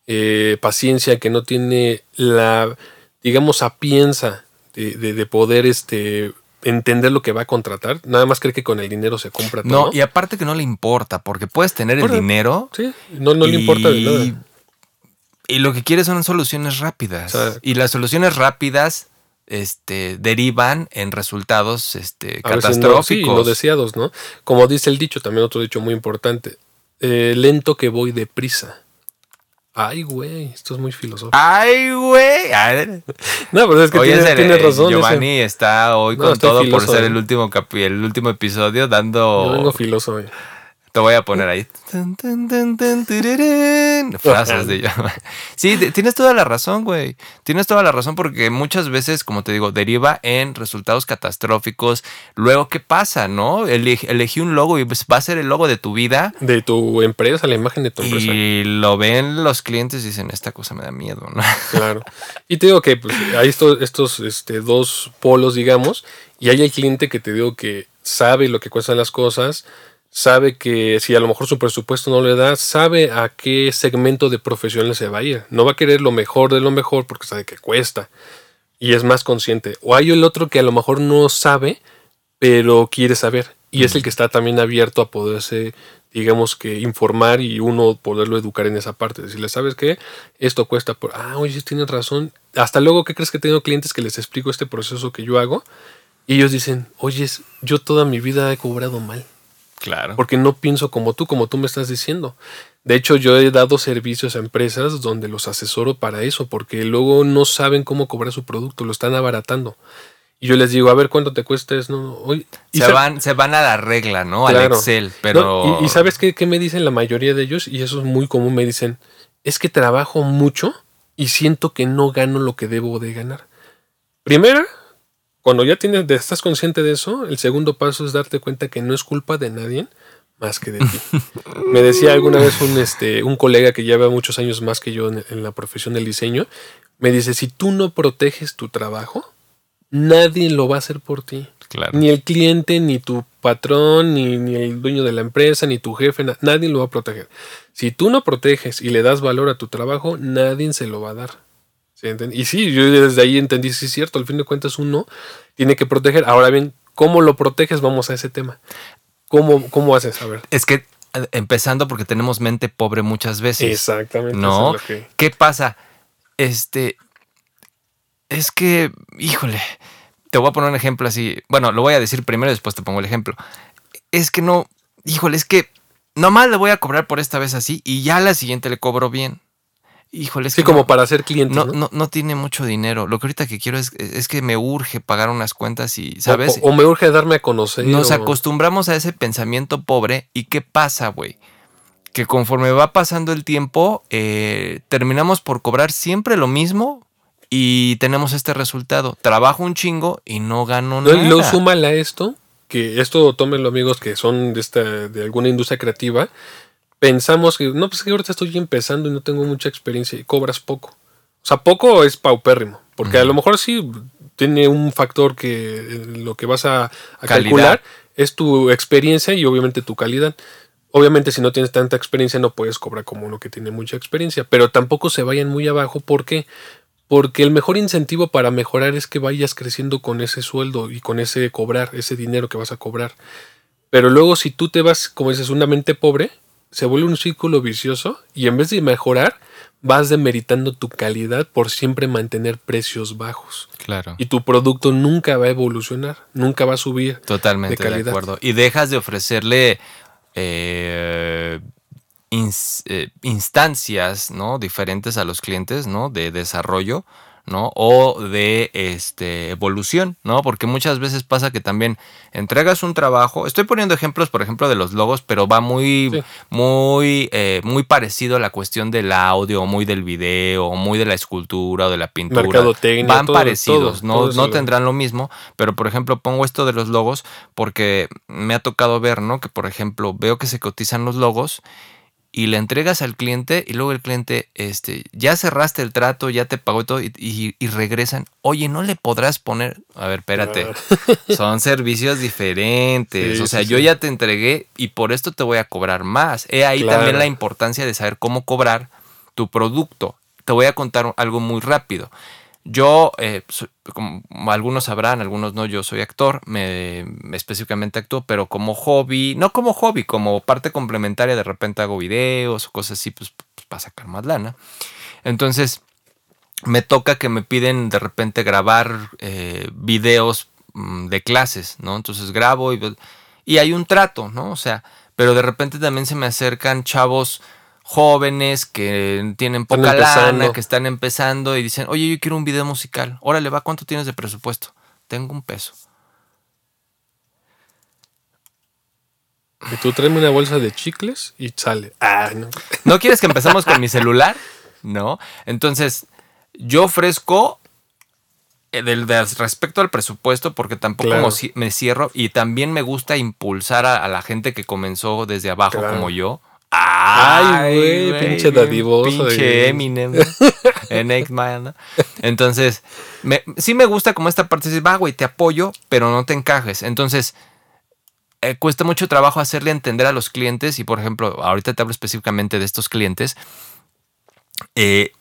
Speaker 2: eh, paciencia, que no tiene la, digamos, sapienza de, de- de poder este, entender lo que va a contratar. Nada más cree que con el dinero se compra todo.
Speaker 1: No, y aparte que no le importa, porque puedes tener el dinero
Speaker 2: Sí, no, no le importa de nada.
Speaker 1: Y lo que quiere son soluciones rápidas. Y las soluciones rápidas este, derivan en resultados este,
Speaker 2: A veces no, sí,
Speaker 1: catastróficos.
Speaker 2: no deseados, ¿no? Como dice el dicho, también otro dicho muy importante. eh, lento que voy deprisa. Ay, güey, esto es muy filosófico.
Speaker 1: Ay, güey.
Speaker 2: No, pero es que tiene, razón. ese.
Speaker 1: Giovanni está hoy
Speaker 2: No,
Speaker 1: con todo por ser
Speaker 2: eh.
Speaker 1: el último el último episodio
Speaker 2: Yo
Speaker 1: dando.
Speaker 2: vengo filoso, güey.
Speaker 1: Te voy a poner ahí. Frases de Giovanni. Sí, tienes toda la razón, güey. Tienes toda la razón porque muchas veces, como te digo, deriva en resultados catastróficos. Luego, ¿qué pasa, no? Eleg- elegí un logo y pues va a ser el logo de tu vida.
Speaker 2: De tu empresa, la imagen de tu empresa.
Speaker 1: Y lo ven los clientes y dicen, esta cosa me da miedo, ¿no?
Speaker 2: Claro. Y te digo que pues, hay estos, estos este, dos polos, digamos, y hay el cliente que te digo que sabe lo que cuestan las cosas, sabe que si a lo mejor su presupuesto no le da, sabe a qué segmento de profesionales se va a ir. No va a querer lo mejor de lo mejor porque sabe que cuesta y es más consciente. O hay el otro que a lo mejor no sabe, pero quiere saber. Y es el que está también abierto a poderse, digamos que informar y uno poderlo educar en esa parte. Decirle, ¿sabes qué? Esto cuesta por... Ah, oye, tienes razón. Hasta luego, ¿qué crees que tengo clientes que les explico este proceso que yo hago? Y ellos dicen, oye, yo toda mi vida he cobrado mal.
Speaker 1: Claro.
Speaker 2: Porque no pienso como tú, como tú me estás diciendo. De hecho, yo he dado servicios a empresas donde los asesoro para eso, porque luego no saben cómo cobrar su producto, lo están abaratando. Y yo les digo, a ver, ¿cuánto te cuesta? Es, no, hoy
Speaker 1: Se van, se van a la regla, ¿no? Al. Excel, pero...
Speaker 2: No, y, y ¿sabes qué, qué me dicen la mayoría de ellos? Y eso es muy común, me dicen, es que trabajo mucho y siento que no gano lo que debo de ganar. Primera, cuando ya tienes, estás consciente de eso, el segundo paso es darte cuenta que no es culpa de nadie más que de ti. Me decía alguna vez un, este, un colega que lleva muchos años más que yo en, en la profesión del diseño, me dice, si tú no proteges tu trabajo, nadie lo va a hacer por ti.
Speaker 1: Claro.
Speaker 2: Ni el cliente, ni tu patrón, ni, ni el dueño de la empresa, ni tu jefe, na- nadie lo va a proteger. Si tú no proteges y le das valor a tu trabajo, nadie se lo va a dar. Y sí, yo desde ahí entendí, sí es cierto, al fin de cuentas uno tiene que proteger. Ahora bien, ¿cómo lo proteges? Vamos a ese tema. ¿Cómo, cómo haces? A ver.
Speaker 1: Es que eh, empezando porque tenemos mente pobre muchas veces.
Speaker 2: Exactamente.
Speaker 1: No.
Speaker 2: es que-
Speaker 1: ¿Qué pasa? Este. Es que, híjole, te voy a poner un ejemplo así. Bueno, lo voy a decir primero y después te pongo el ejemplo. Es que no, híjole, es que nomás le voy a cobrar por esta vez así y ya la siguiente le cobro bien. Híjole, es
Speaker 2: Sí,
Speaker 1: que
Speaker 2: como
Speaker 1: no-
Speaker 2: para ser cliente.
Speaker 1: no,
Speaker 2: ¿no?
Speaker 1: tiene mucho dinero. Lo que ahorita que quiero es, es que me urge pagar unas cuentas y, ¿sabes?
Speaker 2: O, o me urge darme a conocer.
Speaker 1: Nos
Speaker 2: o-
Speaker 1: acostumbramos a ese pensamiento pobre y ¿qué pasa, güey? Que conforme va pasando el tiempo, eh, terminamos por cobrar siempre lo mismo y tenemos este resultado. Trabajo un chingo y no gano
Speaker 2: No,
Speaker 1: nada.
Speaker 2: y luego súmale a esto, que esto tómenlo amigos que son de esta, de alguna industria creativa. Pensamos que, no, pues que ahorita estoy empezando y no tengo mucha experiencia y cobras poco. O sea, poco es paupérrimo, porque a lo mejor sí tiene un factor que eh, lo que vas a, a calcular es tu experiencia y obviamente tu calidad. Obviamente si no tienes tanta experiencia no puedes cobrar como uno que tiene mucha experiencia, pero tampoco se vayan muy abajo. ¿Por qué? Porque el mejor incentivo para mejorar es que vayas creciendo con ese sueldo y con ese cobrar, ese dinero que vas a cobrar. Pero luego si tú te vas, como dices, una mente pobre, se vuelve un círculo vicioso y en vez de mejorar, vas demeritando tu calidad por siempre mantener precios bajos.
Speaker 1: Claro.
Speaker 2: Y tu producto nunca va a evolucionar, nunca va a subir.
Speaker 1: Totalmente
Speaker 2: de
Speaker 1: de,
Speaker 2: calidad.
Speaker 1: acuerdo. Y dejas de ofrecerle eh, ins- eh, instancias ¿no? diferentes a los clientes, ¿no? De desarrollo, ¿no? O de este, evolución, ¿no? Porque muchas veces pasa que también entregas un trabajo. Estoy poniendo ejemplos, por ejemplo, de los logos, pero va muy,
Speaker 2: Sí.
Speaker 1: muy, eh, muy parecido a la cuestión del audio, o muy del video, o muy de la escultura o de la pintura. Van
Speaker 2: todo,
Speaker 1: parecidos,
Speaker 2: todo,
Speaker 1: no,
Speaker 2: todo
Speaker 1: no tendrán lo mismo, pero por ejemplo pongo esto de los logos porque me ha tocado ver, ¿no? Que por ejemplo veo que se cotizan los logos y le entregas al cliente y luego el cliente, este, ya cerraste el trato, ya te pagó y todo y, y- y regresan, oye, ¿no le podrás poner? A ver, espérate, son servicios diferentes,
Speaker 2: Sí,
Speaker 1: o sea,
Speaker 2: sí,
Speaker 1: yo
Speaker 2: sí.
Speaker 1: ya te entregué y por esto te voy a cobrar más. He ahí
Speaker 2: Claro.
Speaker 1: también la importancia de saber cómo cobrar tu producto. Te voy a contar algo muy rápido. Yo, eh, soy- como algunos sabrán, algunos no, yo soy actor, me, me específicamente actúo, pero como hobby, no como hobby, como parte complementaria, de repente hago videos o cosas así, pues, pues, para sacar más lana. Entonces, me toca que me piden de repente grabar eh, videos mm, de clases, ¿no? Entonces grabo y, y hay un trato, ¿no? O sea, pero de repente también se me acercan chavos jóvenes que tienen poca lana, que están empezando y dicen, oye, yo quiero un video musical. Órale, va, ¿cuánto tienes de presupuesto? Tengo un peso.
Speaker 2: Y tú tráeme una bolsa de chicles y sale. Ah, no.
Speaker 1: ¿No quieres que empezamos con mi celular? No. Entonces, yo ofrezco eh, del, del respecto al presupuesto porque tampoco
Speaker 2: Claro.
Speaker 1: me cierro y también me gusta impulsar a, a la gente que comenzó desde abajo
Speaker 2: Claro.
Speaker 1: como yo.
Speaker 2: Ay, güey, pinche dadivoso,
Speaker 1: Pinche. Eminem. en X-Man, ¿no? Entonces, me- sí me gusta como esta parte decir, va, güey, te apoyo, pero no te encajes. Entonces, eh, cuesta mucho trabajo hacerle entender a los clientes y, por ejemplo, ahorita te hablo específicamente de estos clientes. eh,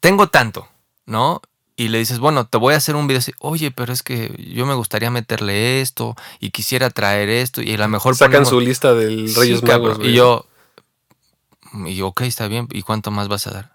Speaker 1: tengo tanto, ¿no? Y le dices, bueno, te voy a hacer un video así, oye, pero es que yo me gustaría meterle esto y quisiera traer esto y a lo mejor
Speaker 2: Sacan
Speaker 1: ponemos-
Speaker 2: su lista del Reyes. Magos.
Speaker 1: Y yo, y yo, ok, está bien. ¿Y cuánto más vas a dar?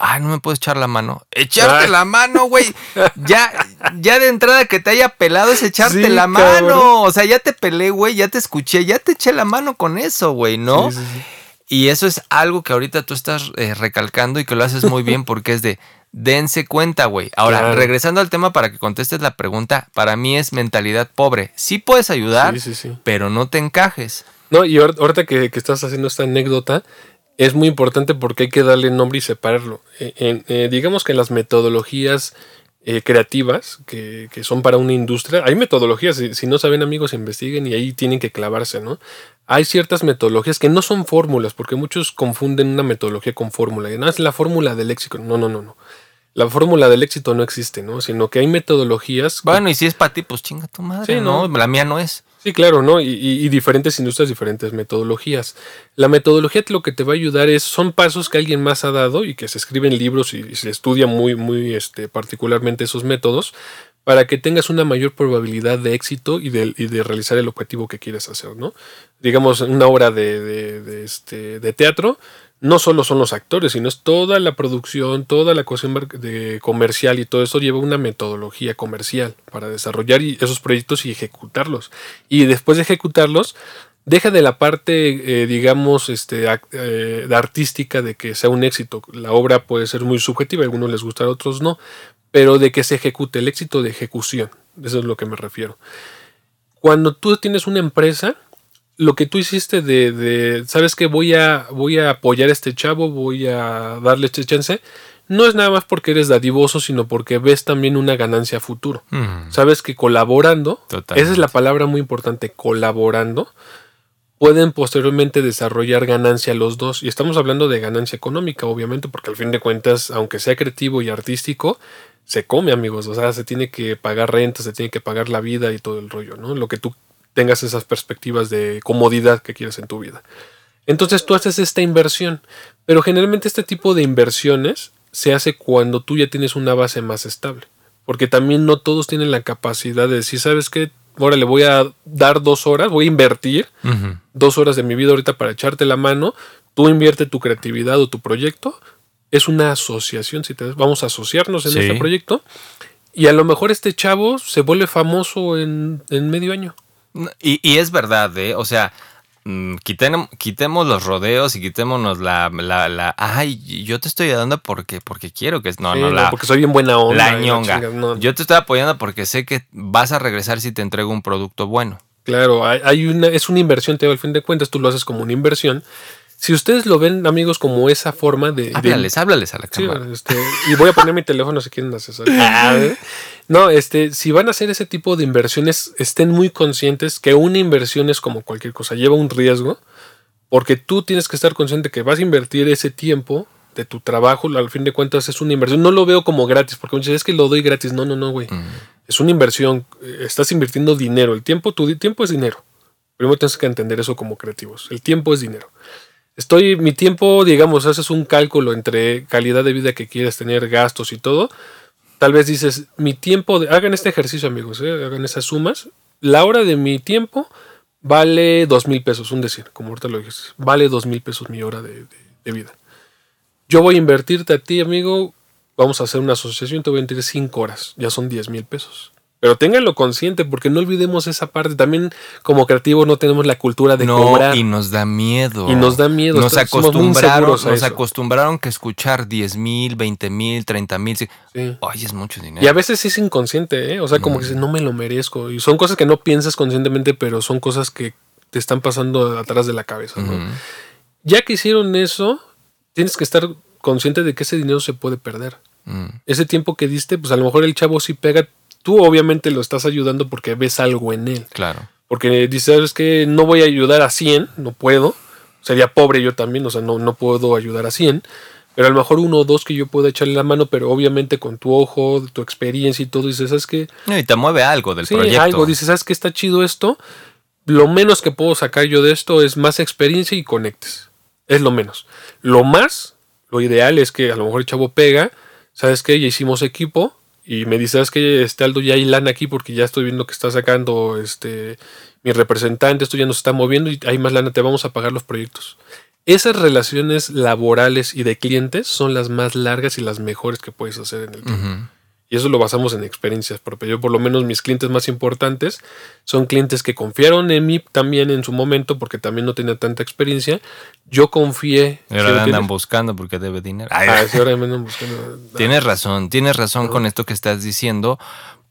Speaker 1: Ay, no me puedes echar la mano. Echarte
Speaker 2: Ay.
Speaker 1: la mano, güey. Ya, ya de entrada que te haya pelado es echarte
Speaker 2: Sí,
Speaker 1: la
Speaker 2: cabrón.
Speaker 1: mano. O sea, ya te pelé, güey, ya te escuché, ya te eché la mano con eso, güey, ¿no?
Speaker 2: Sí, sí, sí.
Speaker 1: Y eso es algo que ahorita tú estás eh, recalcando y que lo haces muy bien porque es de dense cuenta, güey. Ahora,
Speaker 2: Claro.
Speaker 1: regresando al tema para que contestes la pregunta, para mí es mentalidad pobre. Sí puedes ayudar,
Speaker 2: Sí, sí, sí.
Speaker 1: pero no te encajes.
Speaker 2: No, y ahor- ahorita que, que estás haciendo esta anécdota, es muy importante porque hay que darle nombre y separarlo. Eh, en- eh, digamos que en las metodologías eh, creativas que, que son para una industria. Hay metodologías, si, si no saben amigos, investiguen y ahí tienen que clavarse, ¿no? Hay ciertas metodologías que no son fórmulas, porque muchos confunden una metodología con fórmula. No es la fórmula del éxito. No, no, no, no. La fórmula del éxito no existe, ¿no? Sino que hay metodologías. que-
Speaker 1: Bueno, y si es para ti, pues chinga tu madre.
Speaker 2: Sí,
Speaker 1: no,
Speaker 2: no.
Speaker 1: la mía no es.
Speaker 2: Sí, claro, ¿no? Y, diferentes industrias, diferentes metodologías. La metodología lo que te va a ayudar es, son pasos que alguien más ha dado y que se escriben libros y, se estudia muy, muy este, particularmente esos métodos para que tengas una mayor probabilidad de éxito y de, de realizar el objetivo que quieres hacer, ¿no? Digamos, una obra de, de- de, este, de teatro, no solo son los actores, sino es toda la producción, toda la cuestión de comercial y todo eso lleva una metodología comercial para desarrollar esos proyectos y ejecutarlos. Y después de ejecutarlos, deja de la parte, eh, digamos, este, ac- eh, de artística de que sea un éxito. La obra puede ser muy subjetiva, a algunos les gustará, a otros no, pero de que se ejecute, el éxito de ejecución. Eso es lo que me refiero. Cuando tú tienes una empresa, lo que tú hiciste de, de, sabes que voy a, voy a apoyar a este chavo, voy a darle este chance, no es nada más porque eres dadivoso, sino porque ves también una ganancia a futuro.
Speaker 1: Mm,
Speaker 2: Sabes que colaborando,
Speaker 1: Totalmente.
Speaker 2: esa es la palabra muy importante, colaborando, pueden posteriormente desarrollar ganancia los dos. Y estamos hablando de ganancia económica, obviamente, porque al fin de cuentas, aunque sea creativo y artístico, se come, amigos. O sea, se tiene que pagar renta, se tiene que pagar la vida y todo el rollo, ¿no? Lo que tú tengas esas perspectivas de comodidad que quieres en tu vida. Entonces tú haces esta inversión, pero generalmente este tipo de inversiones se hace cuando tú ya tienes una base más estable, porque también no todos tienen la capacidad de decir, ¿sabes qué? Ahora le voy a dar dos horas, voy a invertir dos horas de mi vida ahorita para echarte la mano, tú invierte tu creatividad o tu proyecto, es una asociación, si te vamos a asociarnos en
Speaker 1: Sí.
Speaker 2: este proyecto, y a lo mejor este chavo se vuelve famoso en, en medio año.
Speaker 1: Y, y es verdad, ¿eh? O sea, mm, quiten- quitemos los rodeos y quitémonos la, la, la- Ay, yo te estoy ayudando porque, porque quiero que... No,
Speaker 2: Sí,
Speaker 1: no,
Speaker 2: no,
Speaker 1: la,
Speaker 2: porque soy bien buena onda.
Speaker 1: la ñonga.
Speaker 2: no.
Speaker 1: Yo te estoy apoyando porque sé que vas a regresar si te entrego un producto bueno.
Speaker 2: Claro, hay, hay una, es una inversión, te digo, al fin de cuentas tú lo haces como una inversión. Si ustedes lo ven, amigos, como esa forma de... de-
Speaker 1: Háblales, háblales a la
Speaker 2: Sí,
Speaker 1: cámara.
Speaker 2: este, y voy a poner mi teléfono si quieren asesorar. no, este, si van a hacer ese tipo de inversiones, estén muy conscientes que una inversión es como cualquier cosa, lleva un riesgo, porque tú tienes que estar consciente que vas a invertir ese tiempo de tu trabajo, al fin de cuentas es una inversión. No lo veo como gratis, porque muchas veces es que lo doy gratis. No, no, no, güey.
Speaker 1: Mm.
Speaker 2: Es una inversión. eh, Estás invirtiendo dinero. El tiempo, tu tiempo es dinero. Primero tienes que entender eso como creativos. El tiempo es dinero. Estoy, mi tiempo, digamos, haces un cálculo entre calidad de vida que quieres tener, gastos y todo. Tal vez dices, mi tiempo, de- hagan este ejercicio, amigos, ¿eh? hagan esas sumas. La hora de mi tiempo vale dos mil pesos, un decir, como ahorita lo dijiste. Vale dos mil pesos mi hora de, de- de vida. Yo voy a invertirte a ti, amigo. Vamos a hacer una asociación, te voy a invertir cinco horas. Ya son diez mil pesos. Pero ténganlo consciente, porque no olvidemos esa parte. También, como creativos, no tenemos la cultura de
Speaker 1: no,
Speaker 2: cobrar.
Speaker 1: y nos da miedo.
Speaker 2: Y nos da miedo,
Speaker 1: Nos acostumbraron, nos acostumbraron que escuchar 10 mil, 20 mil, 30 mil.
Speaker 2: Sí.
Speaker 1: Ay, es mucho dinero.
Speaker 2: Y a veces es inconsciente, ¿eh? O sea, como que dices, no me lo merezco. Y son cosas que no piensas conscientemente, pero son cosas que te están pasando atrás de la cabeza, ¿no? Ya que hicieron eso, tienes que estar consciente de que ese dinero se puede perder.
Speaker 1: Mm.
Speaker 2: Ese tiempo que diste, pues a lo mejor el chavo sí pega. Tú obviamente lo estás ayudando porque ves algo en él.
Speaker 1: Claro.
Speaker 2: Porque dices, ¿sabes que No voy a ayudar a 100, no puedo. Sería pobre yo también, o sea, no, no puedo ayudar a 100. Pero a lo mejor uno o dos que yo pueda echarle la mano, pero obviamente con tu ojo, tu experiencia y todo, dices, ¿sabes qué?
Speaker 1: Y te mueve algo del
Speaker 2: Sí,
Speaker 1: proyecto.
Speaker 2: algo, dices, ¿sabes qué está chido esto? Lo menos que puedo sacar yo de esto es más experiencia y conectes. Es lo menos. Lo más, lo ideal es que a lo mejor el chavo pega, ¿sabes qué? Ya hicimos equipo y me dices, ¿sabes qué? Este Aldo ya hay lana aquí porque ya estoy viendo que está sacando este mi representante, esto ya nos está moviendo y hay más lana, te vamos a pagar los proyectos. Esas relaciones laborales y de clientes son las más largas y las mejores que puedes hacer en el tiempo. Y eso lo basamos en experiencias propias. Yo por lo menos mis clientes más importantes son clientes que confiaron en mí también en su momento porque también no tenía tanta experiencia. Yo confié.
Speaker 1: Y ahora
Speaker 2: ¿sí me
Speaker 1: la andan buscando porque debe dinero. Ay,
Speaker 2: Ah, sí, ahora me andan buscando.
Speaker 1: Tienes razón, tienes razón con esto que estás diciendo,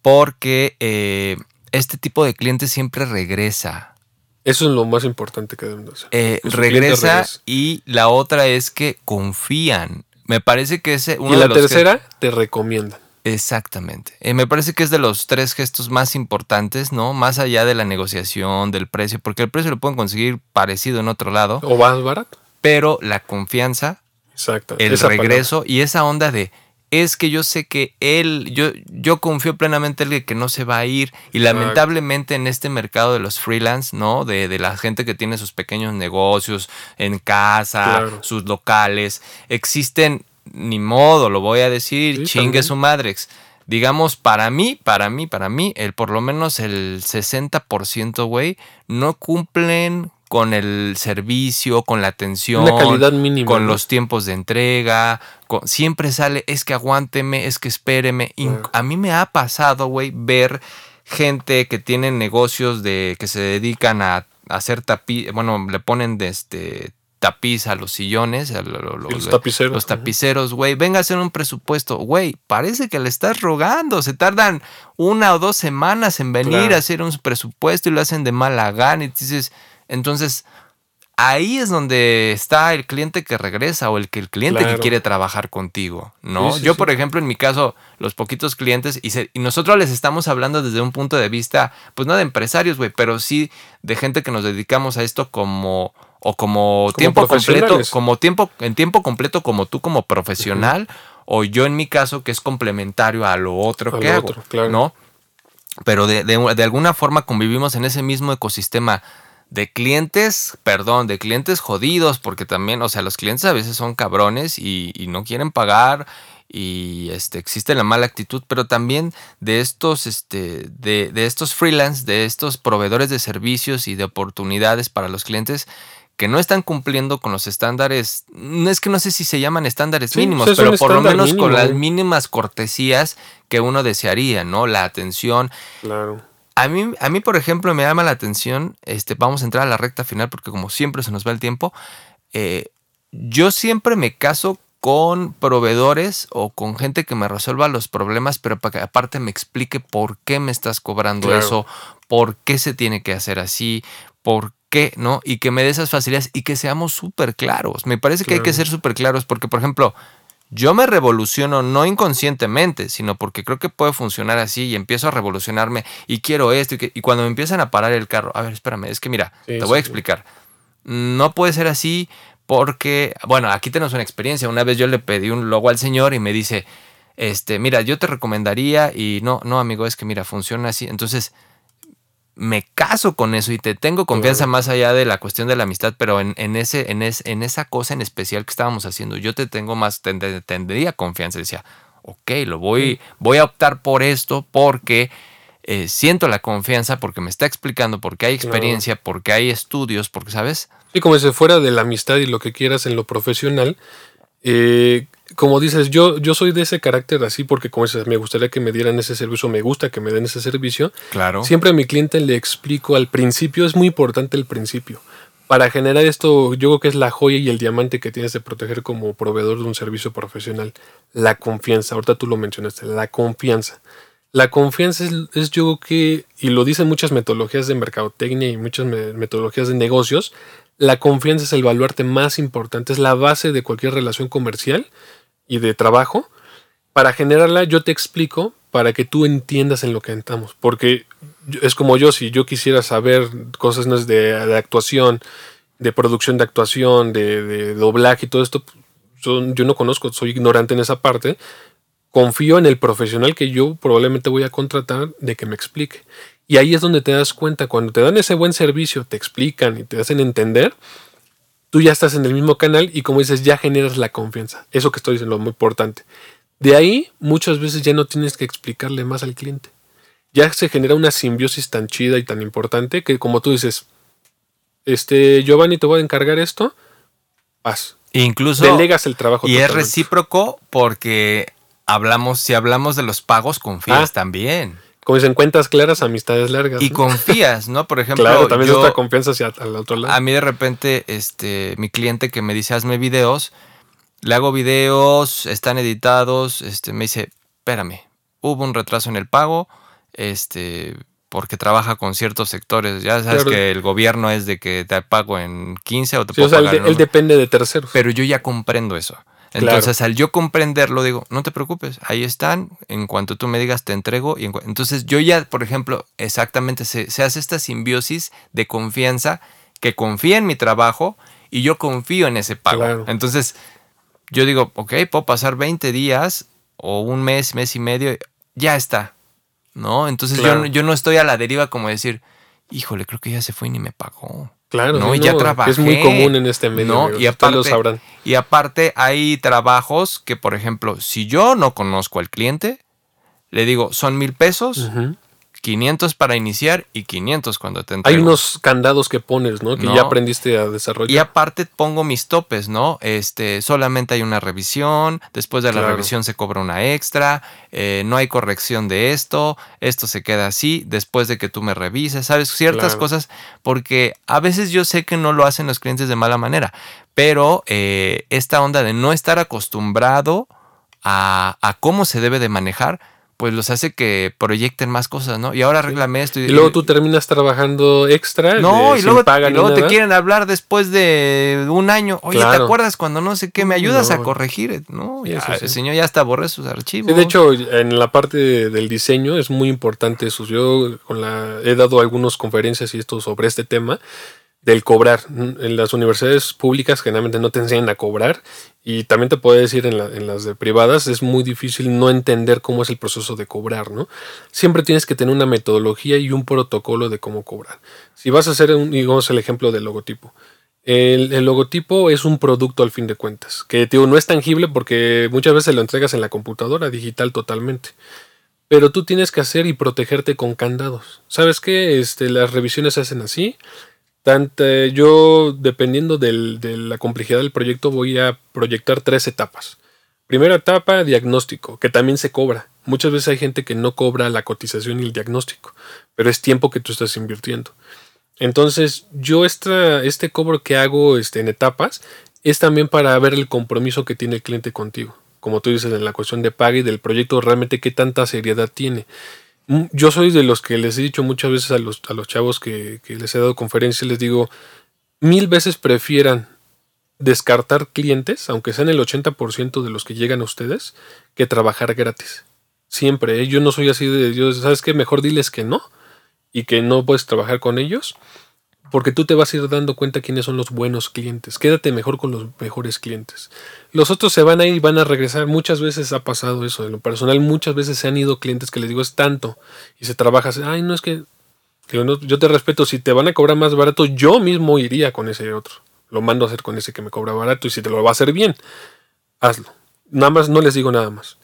Speaker 1: porque eh, este tipo de cliente siempre regresa.
Speaker 2: Eso es lo más importante que deben de hacer.
Speaker 1: Eh, regresa y la otra es que confían. Me parece que ese uno
Speaker 2: Y
Speaker 1: de
Speaker 2: la
Speaker 1: que-
Speaker 2: tercera, te recomiendan.
Speaker 1: Exactamente. Eh, me parece que es de los tres gestos más importantes, ¿no? Más allá de la negociación, del precio, porque el precio lo pueden conseguir parecido en otro lado,
Speaker 2: O más barato.
Speaker 1: pero la confianza,
Speaker 2: Exacto.
Speaker 1: el
Speaker 2: esa
Speaker 1: regreso y esa onda de es que yo sé que él, yo, yo confío plenamente en él que no se va a ir. Y lamentablemente en este mercado de los freelance, ¿no? De, de la gente que tiene sus pequeños negocios en casa,
Speaker 2: Claro.
Speaker 1: sus locales, existen, ni modo, lo voy a decir,
Speaker 2: Sí,
Speaker 1: chingue
Speaker 2: también.
Speaker 1: su madrex. Digamos, para mí, para mí, para mí, el por lo menos el 60%, güey, no cumplen con el servicio, con la atención,
Speaker 2: calidad mínima.
Speaker 1: con
Speaker 2: ¿no?
Speaker 1: los tiempos de entrega. con- siempre sale, es que aguánteme, es que espéreme. A mí me ha pasado, güey, ver gente que tiene negocios de que se dedican a, hacer tapiz, bueno, le ponen de este tapiz a los sillones, a lo- lo-
Speaker 2: Y los
Speaker 1: lo-
Speaker 2: tapiceros.
Speaker 1: los tapiceros, güey, venga a hacer un presupuesto, güey, parece que le estás rogando, se tardan una o dos semanas en venir
Speaker 2: Claro.
Speaker 1: a hacer un presupuesto y lo hacen de mala gana y dices, entonces ahí es donde está el cliente que regresa o el que el cliente que quiere trabajar contigo, ¿no?
Speaker 2: Sí, sí,
Speaker 1: Yo,
Speaker 2: sí.
Speaker 1: por ejemplo, en mi caso, los poquitos clientes y, se- y nosotros les estamos hablando desde un punto de vista, pues no de empresarios, güey, pero sí de gente que nos dedicamos a esto como o como, tiempo completo, como tiempo en tiempo completo como tú como profesional o yo en mi caso que es complementario a lo otro
Speaker 2: A
Speaker 1: que
Speaker 2: lo
Speaker 1: hago,
Speaker 2: otro, claro.
Speaker 1: ¿no? Pero de, de- de alguna forma convivimos en ese mismo ecosistema de clientes, perdón, de clientes jodidos, porque también, o sea, los clientes a veces son cabrones y, y no quieren pagar y este, existe la mala actitud, pero también de estos, este, de, de estos freelance, de estos proveedores de servicios y de oportunidades para los clientes que no están cumpliendo con los estándares, no es que no sé si se llaman estándares
Speaker 2: Sí,
Speaker 1: mínimos,
Speaker 2: es
Speaker 1: pero por lo menos con las mínimas cortesías que uno desearía, ¿no? La atención,
Speaker 2: Claro.
Speaker 1: a mí, a mí, por ejemplo, me llama la atención, este, vamos a entrar a la recta final porque como siempre se nos va el tiempo, eh, yo siempre me caso con proveedores o con gente que me resuelva los problemas, pero para que aparte me explique por qué me estás cobrando
Speaker 2: Claro.
Speaker 1: eso, por qué se tiene que hacer así, por qué, ¿no? Y que me dé esas facilidades y que seamos súper claros. Me parece que hay que ser súper claros porque, por ejemplo, yo me revoluciono no inconscientemente, sino porque creo que puede funcionar así y empiezo a revolucionarme y quiero esto. Y, que- y cuando me empiezan a parar el carro, a ver, espérame, es que mira,
Speaker 2: Sí,
Speaker 1: te voy a explicar. No puede ser así porque, bueno, aquí tenemos una experiencia. Una vez yo le pedí un logo al señor y me dice, este, mira, yo te recomendaría y no, no, amigo, es que mira, funciona así. Entonces, me caso con eso y te tengo confianza
Speaker 2: Claro.
Speaker 1: más allá de la cuestión de la amistad, pero en, en ese, en, es- en esa cosa en especial que estábamos haciendo, yo te tengo más, tend- tendría confianza. Decía, ok, lo voy, voy a optar por esto porque eh, siento la confianza, porque me está explicando, porque hay
Speaker 2: Claro.
Speaker 1: experiencia, porque hay estudios, porque, ¿sabes?
Speaker 2: Sí, como si fuera de la amistad y lo que quieras en lo profesional. eh, como dices, yo, yo soy de ese carácter así porque como dices, me gustaría que me dieran ese servicio, me gusta que me den ese servicio.
Speaker 1: Claro.
Speaker 2: Siempre a mi cliente le explico al principio, es muy importante el principio. Para generar esto, yo creo que es la joya y el diamante que tienes de proteger como proveedor de un servicio profesional. La confianza. Ahorita tú lo mencionaste, la confianza. La confianza es, yo que, y lo dicen muchas metodologías de mercadotecnia y muchas me- metodologías de negocios, la confianza es el baluarte más importante, es la base de cualquier relación comercial y de trabajo. Para generarla, yo te explico para que tú entiendas en lo que entramos. Porque es como yo, si yo quisiera saber cosas ¿no? de, de actuación, de producción de actuación, de, de doblaje y todo esto, pues, yo no conozco, soy ignorante en esa parte. Confío en el profesional que yo probablemente voy a contratar de que me explique. Y ahí es donde te das cuenta, cuando te dan ese buen servicio, te explican y te hacen entender, tú ya estás en el mismo canal y como dices, ya generas la confianza. Eso que estoy diciendo es muy importante. De ahí muchas veces ya no tienes que explicarle más al cliente. Ya se genera una simbiosis tan chida y tan importante que como tú dices, este Giovanni te voy a encargar esto, haz.
Speaker 1: Incluso...
Speaker 2: Delegas el trabajo.
Speaker 1: Y es recíproco porque hablamos, si hablamos de los pagos, confías
Speaker 2: Ah.
Speaker 1: también.
Speaker 2: Como dicen, cuentas claras, amistades largas.
Speaker 1: Y
Speaker 2: ¿no?
Speaker 1: confías, ¿no? Por ejemplo,
Speaker 2: Claro, también
Speaker 1: yo-
Speaker 2: es otra confianza hacia al otro lado.
Speaker 1: a mí de repente, este, mi cliente que me dice, hazme videos, le hago videos, están editados, este, me dice, espérame, hubo un retraso en el pago, este, porque trabaja con ciertos sectores. Ya sabes
Speaker 2: Claro.
Speaker 1: que el gobierno es de que te pago en 15 o te
Speaker 2: Sí, o
Speaker 1: puedo
Speaker 2: sea, él,
Speaker 1: pagar
Speaker 2: de-
Speaker 1: en
Speaker 2: él
Speaker 1: un-
Speaker 2: depende de terceros.
Speaker 1: Pero yo ya comprendo eso. Entonces, al yo comprenderlo, digo, no te preocupes, ahí están, en cuanto tú me digas, te entrego. Y en entonces, yo ya, por ejemplo, exactamente, se, se hace esta simbiosis de confianza, que confía en mi trabajo y yo confío en ese pago.
Speaker 2: Claro.
Speaker 1: Entonces, yo digo, ok, puedo pasar 20 días o un mes, mes y medio, ya está, ¿no? Entonces,
Speaker 2: Claro.
Speaker 1: yo, no- yo no estoy a la deriva como decir, híjole, creo que ya se fue y ni me pagó.
Speaker 2: Claro,
Speaker 1: No,
Speaker 2: sí,
Speaker 1: ya
Speaker 2: no,
Speaker 1: trabajé.
Speaker 2: Es muy común en este medio.
Speaker 1: No,
Speaker 2: amigos,
Speaker 1: y
Speaker 2: ustedes lo
Speaker 1: aparte,
Speaker 2: sabrán.
Speaker 1: y aparte hay trabajos que, por ejemplo, si yo no conozco al cliente, le digo, son mil pesos. 500 para iniciar y 500 cuando te
Speaker 2: Hay
Speaker 1: entrego.
Speaker 2: unos candados que pones, ¿no? Que
Speaker 1: No.
Speaker 2: ya aprendiste a desarrollar.
Speaker 1: Y aparte pongo mis topes, ¿no? Este, solamente hay una revisión, después de la
Speaker 2: Claro.
Speaker 1: revisión se cobra una extra, eh, no hay corrección de esto, esto se queda así, después de que tú me revises, ¿sabes? Ciertas
Speaker 2: Claro.
Speaker 1: cosas, porque a veces yo sé que no lo hacen los clientes de mala manera, pero eh, esta onda de no estar acostumbrado a, a cómo se debe de manejar, pues los hace que proyecten más cosas, ¿no? Y ahora arréglame esto.
Speaker 2: Y luego tú terminas trabajando extra.
Speaker 1: No,
Speaker 2: de-
Speaker 1: y luego, y luego te quieren hablar después de un año. Oye, ¿te acuerdas cuando no sé qué? ¿Me ayudas a corregir? No, ya,
Speaker 2: sí.
Speaker 1: el señor ya hasta borré sus archivos.
Speaker 2: Sí, de hecho, en la parte de- del diseño es muy importante eso. Yo con la, he dado algunas conferencias y esto sobre este tema del cobrar. En las universidades públicas generalmente no te enseñan a cobrar y también te puedo decir en, en las de privadas es muy difícil no entender cómo es el proceso de cobrar, ¿no? Siempre tienes que tener una metodología y un protocolo de cómo cobrar. Si vas a hacer, un, digamos, el ejemplo del logotipo. El, el logotipo es un producto al fin de cuentas, que no es tangible porque muchas veces lo entregas en la computadora digital totalmente. Pero tú tienes que hacer y protegerte con candados. ¿Sabes qué? Este, las revisiones se hacen así. Yo, dependiendo de la complejidad del proyecto, voy a proyectar tres etapas. Primera etapa, diagnóstico, que también se cobra. Muchas veces hay gente que no cobra la cotización y el diagnóstico, pero es tiempo que tú estás invirtiendo. Entonces, yo esta, este cobro que hago este, en etapas es también para ver el compromiso que tiene el cliente contigo. Como tú dices, en la cuestión de paga y del proyecto, realmente qué tanta seriedad tiene. Mm, Yo soy de los que les he dicho muchas veces a los, a los chavos que, que les he dado conferencias, les digo, mil veces prefieran descartar clientes, aunque sean el 80% de los que llegan a ustedes, que trabajar gratis. Siempre, ¿eh? yo no soy así de, yo, ¿sabes qué? Mejor diles que no y que no puedes trabajar con ellos, porque tú te vas a ir dando cuenta quiénes son los buenos clientes. Quédate mejor con los mejores clientes. Los otros se van a ir y van a regresar. Muchas veces ha pasado eso. En lo personal, muchas veces se han ido clientes que les digo es tanto y se trabaja. Ay, no es que. no, yo te respeto. Si te van a cobrar más barato, yo mismo iría con ese otro. Lo mando a hacer con ese que me cobra barato y si te lo va a hacer bien, hazlo. Nada más, no les digo nada más.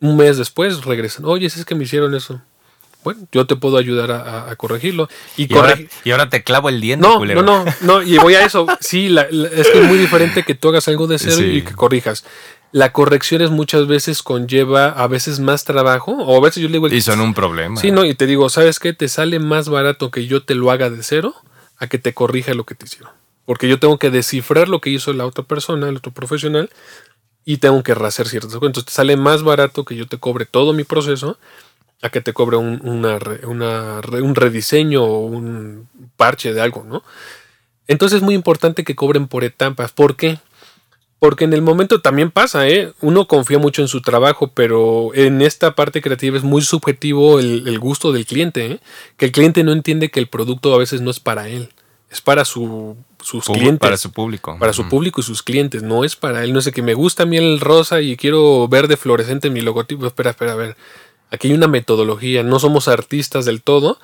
Speaker 2: Un mes después regresan. Oye, si es que me hicieron eso. Bueno, yo te puedo ayudar a, corregirlo. Y,
Speaker 1: y, ahora, y ahora te clavo el diente,
Speaker 2: no,
Speaker 1: culero.
Speaker 2: no, no, no, y voy a eso. Sí, la- la- es que es muy diferente que tú hagas algo de cero
Speaker 1: Sí.
Speaker 2: y que corrijas. La corrección es muchas veces conlleva a veces más trabajo, o a veces yo le digo...
Speaker 1: Y son un problema.
Speaker 2: Sí, no, y te digo, ¿sabes qué? Te sale más barato que yo te lo haga de cero a que te corrija lo que te hicieron. Porque yo tengo que descifrar lo que hizo la otra persona, el otro profesional, y tengo que hacer ciertas cosas. Entonces te sale más barato que yo te cobre todo mi proceso a que te cobre un, una una un rediseño o un parche de algo, ¿no? Entonces es muy importante que cobren por etapas. ¿Por qué? Porque en el momento también pasa, ¿eh? Uno confía mucho en su trabajo, pero en esta parte creativa es muy subjetivo el, el gusto del cliente, ¿eh? Que el cliente no entiende que el producto a veces no es para él, es para su, sus
Speaker 1: Pub-
Speaker 2: clientes.
Speaker 1: Para su público.
Speaker 2: Para su público y sus clientes, no es para él. No sé, que me gusta a mí el rosa y quiero verde fluorescente en mi logotipo. Espera, espera, a ver. Aquí hay una metodología, no somos artistas del todo,